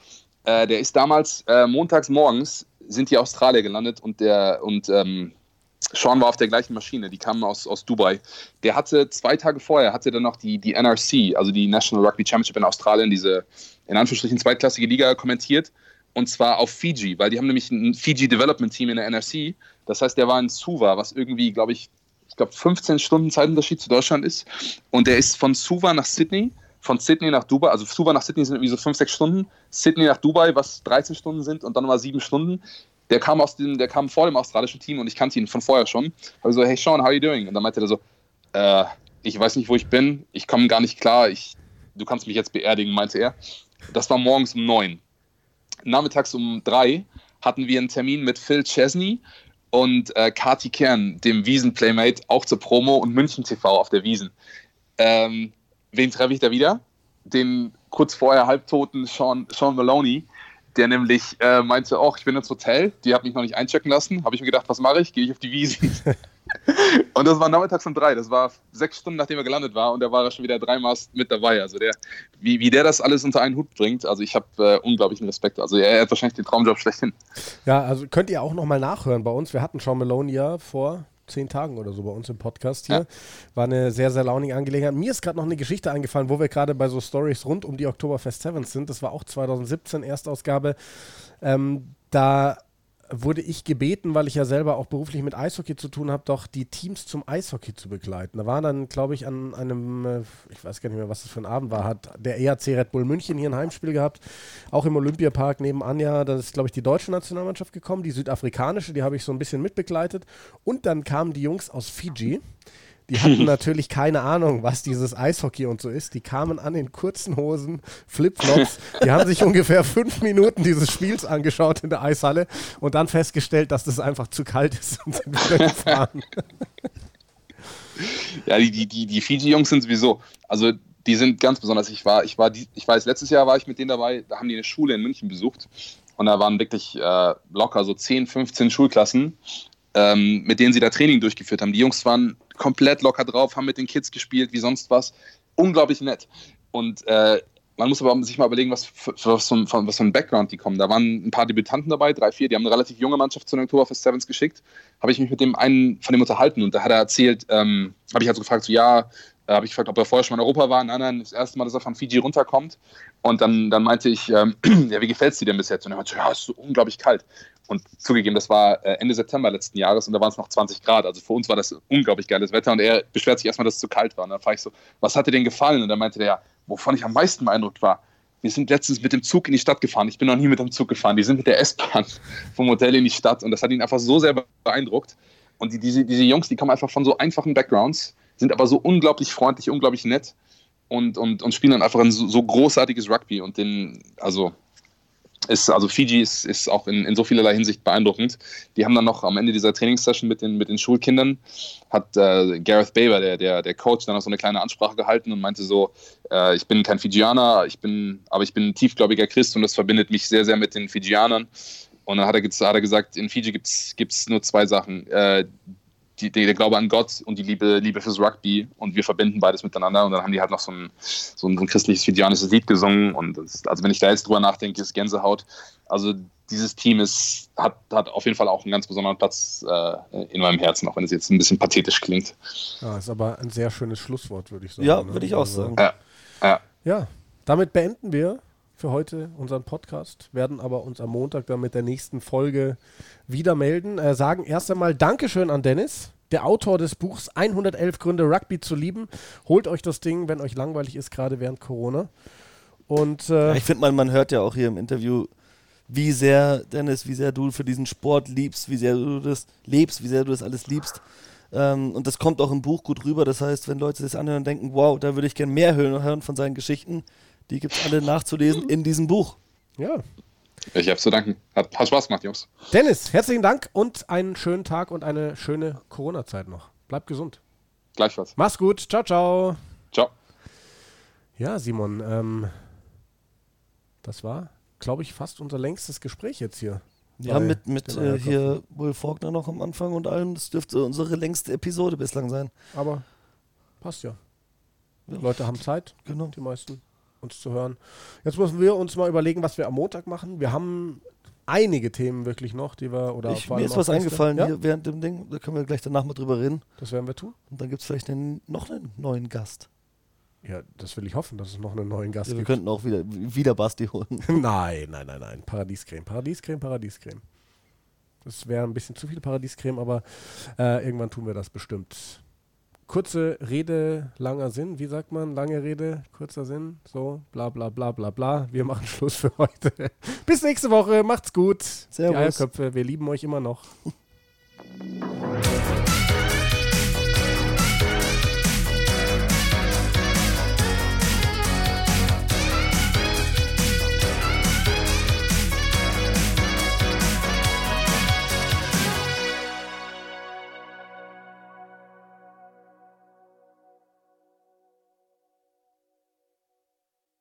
äh, der ist damals äh, montags morgens sind die Australier gelandet und der und ähm, Sean war auf der gleichen Maschine, die kamen aus, aus Dubai. Der hatte zwei Tage vorher, hatte dann noch die, die NRC, also die National Rugby Championship in Australien, diese in Anführungsstrichen zweitklassige Liga kommentiert. Und zwar auf Fiji, weil die haben nämlich ein Fiji Development Team in der NRC. Das heißt, der war in Suva, was irgendwie, glaube ich, ich glaube 15 Stunden Zeitunterschied zu Deutschland ist. Und der ist von Suva nach Sydney von Sydney nach Dubai, also Suva nach Sydney sind irgendwie so fünf, sechs Stunden, Sydney nach Dubai, was 13 Stunden sind und dann mal sieben Stunden. Der kam aus dem, der kam vor dem australischen Team und ich kannte ihn von vorher schon. Habe so, hey Sean, how are you doing? Und dann meinte er so, äh, ich weiß nicht, wo ich bin, ich komme gar nicht klar, ich, du kannst mich jetzt beerdigen, meinte er. Das war morgens um neun. Nachmittags um drei hatten wir einen Termin mit Phil Chesney und äh, Kati Kern, dem Wiesen-Playmate, auch zur Promo und München TV auf der Wiesen. Ähm, wen treffe ich da wieder? Den kurz vorher halbtoten Sean, Sean Maloney, der nämlich äh, meinte, ach, ich bin ins Hotel, die hat mich noch nicht einchecken lassen. Habe ich mir gedacht, was mache ich? Gehe ich auf die Wiesen. und das war nachmittags um drei. Das war sechs Stunden, nachdem er gelandet war und da war er schon wieder dreimal mit dabei. Also der, wie, wie der das alles unter einen Hut bringt, also ich habe äh, unglaublichen Respekt. Also er, er, hat wahrscheinlich den Traumjob schlechthin. Ja, also könnt ihr auch nochmal nachhören bei uns. Wir hatten Sean Maloney ja vor zehn Tagen oder so bei uns im Podcast hier. Ja. War eine sehr, sehr launige Angelegenheit. Mir ist gerade noch eine Geschichte eingefallen, wo wir gerade bei so Stories rund um die Oktoberfest Sevens sind. Das war auch 2017, Erstausgabe. Ähm, da wurde ich gebeten, weil ich ja selber auch beruflich mit Eishockey zu tun habe, doch die Teams zum Eishockey zu begleiten. Da war dann, glaube ich, an einem, äh, ich weiß gar nicht mehr, was das für ein Abend war, hat der ERC Red Bull München hier ein Heimspiel gehabt, auch im Olympiapark nebenan ja, da ist, glaube ich, die deutsche Nationalmannschaft gekommen, die südafrikanische, die habe ich so ein bisschen mitbegleitet. Und dann kamen die Jungs aus Fiji. Die hatten natürlich keine Ahnung, was dieses Eishockey und so ist. Die kamen an in kurzen Hosen, Flipflops. Die haben sich ungefähr fünf Minuten dieses Spiels angeschaut in der Eishalle und dann festgestellt, dass das einfach zu kalt ist und sind wieder gefahren. Ja, die, die, die, die Fiji-Jungs sind sowieso, also die sind ganz besonders. Ich war, ich war, ich weiß, letztes Jahr war ich mit denen dabei, da haben die eine Schule in München besucht und da waren wirklich äh, locker so 10, 15 Schulklassen ähm, mit denen sie da Training durchgeführt haben. Die Jungs waren komplett locker drauf, haben mit den Kids gespielt, wie sonst was. Unglaublich nett. Und äh, man muss aber sich mal überlegen, was für, was, für was für ein Background die kommen. Da waren ein paar Debütanten dabei, drei, vier, die haben eine relativ junge Mannschaft zu den Oktoberfest Sevens geschickt. Habe ich mich mit dem einen von dem unterhalten und da hat er erzählt, ähm, habe ich also gefragt, so ja, äh, habe ich gefragt, ob er vorher schon mal in Europa war. Nein, nein, das erste Mal, dass er von Fiji runterkommt. Und dann, dann meinte ich, ähm, ja, wie gefällt es dir denn bis jetzt? Und er meinte, ja, es ist so unglaublich kalt. Und zugegeben, das war äh, Ende September letzten Jahres und da waren es noch 20 Grad. Also für uns war das unglaublich geiles Wetter und er beschwert sich erstmal, dass es zu kalt war. Und dann frage ich so, was hat dir denn gefallen? Und dann meinte er, ja, wovon ich am meisten beeindruckt war, wir sind letztens mit dem Zug in die Stadt gefahren. Ich bin noch nie mit dem Zug gefahren. Die sind mit der S-Bahn vom Hotel in die Stadt und das hat ihn einfach so sehr beeindruckt. Und die, diese, diese Jungs, die kommen einfach von so einfachen Backgrounds, sind aber so unglaublich freundlich, unglaublich nett und, und, und spielen dann einfach ein so, so großartiges Rugby. Und den, also ist, also Fiji ist, ist auch in, in so vielerlei Hinsicht beeindruckend. Die haben dann noch am Ende dieser Trainingssession mit den, mit den Schulkindern, hat äh, Gareth Baber, der, der, der Coach, dann noch so eine kleine Ansprache gehalten und meinte so, äh, ich bin kein Fijianer, ich bin, aber ich bin ein tiefgläubiger Christ und das verbindet mich sehr, sehr mit den Fijianern. Und dann hat er, hat er gesagt, in Fiji gibt es nur zwei Sachen. Äh, die, der Glaube an Gott und die Liebe, Liebe fürs Rugby und wir verbinden beides miteinander und dann haben die halt noch so ein, so ein, so ein christliches fijianisches Lied gesungen und das, also wenn ich da jetzt drüber nachdenke, ist Gänsehaut. Also dieses Team ist, hat, hat auf jeden Fall auch einen ganz besonderen Platz äh, in meinem Herzen, auch wenn es jetzt ein bisschen pathetisch klingt. Ja, ist aber ein sehr schönes Schlusswort, würde ich sagen. Ja, ne? würde ich auch also, sagen. Ja, ja. ja, damit beenden wir für heute unseren Podcast, werden aber uns am Montag dann mit der nächsten Folge wieder melden. Äh, sagen erst einmal Dankeschön an Dennis, der Autor des Buchs 111 Gründe Rugby zu lieben. Holt euch das Ding, wenn euch langweilig ist, gerade während Corona. Und äh, ja, ich finde, man, man hört ja auch hier im Interview, wie sehr, Dennis, wie sehr du für diesen Sport liebst, wie sehr du das lebst, wie sehr du das alles liebst. Ähm, und das kommt auch im Buch gut rüber. Das heißt, wenn Leute das anhören und denken, wow, da würde ich gerne mehr hören von seinen Geschichten, die gibt es alle nachzulesen in diesem Buch. Ja. Ich habe zu danken. Hat, hat Spaß gemacht, Jungs. Dennis, herzlichen Dank und einen schönen Tag und eine schöne Corona-Zeit noch. Bleib gesund. Gleichfalls. Mach's gut. Ciao, ciao. Ciao. Ja, Simon, ähm, das war, glaube ich, fast unser längstes Gespräch jetzt hier. Ja, mit, mit äh, hier Will Faulkner noch am Anfang und allem. Das dürfte unsere längste Episode bislang sein. Aber passt ja. ja. Leute haben Zeit. Genau. Die meisten uns zu hören. Jetzt müssen wir uns mal überlegen, was wir am Montag machen. Wir haben einige Themen wirklich noch, die wir oder ich, mir ist was eingefallen ja? hier während dem Ding. Da können wir gleich danach mal drüber reden. Das werden wir tun. Und dann gibt es vielleicht einen, noch einen neuen Gast. Ja, das will ich hoffen, dass es noch einen neuen Gast ja, wir gibt. Wir könnten auch wieder, wieder Basti holen. nein, nein, nein, nein. Paradiescreme, Paradiescreme, Paradiescreme. Das wäre ein bisschen zu viel Paradiescreme, aber äh, irgendwann tun wir das bestimmt kurze Rede, langer Sinn. Wie sagt man? Lange Rede, kurzer Sinn. So, bla bla bla bla bla. Wir machen Schluss für heute. Bis nächste Woche. Macht's gut. Servus. Die Eierköpfe, wir lieben euch immer noch.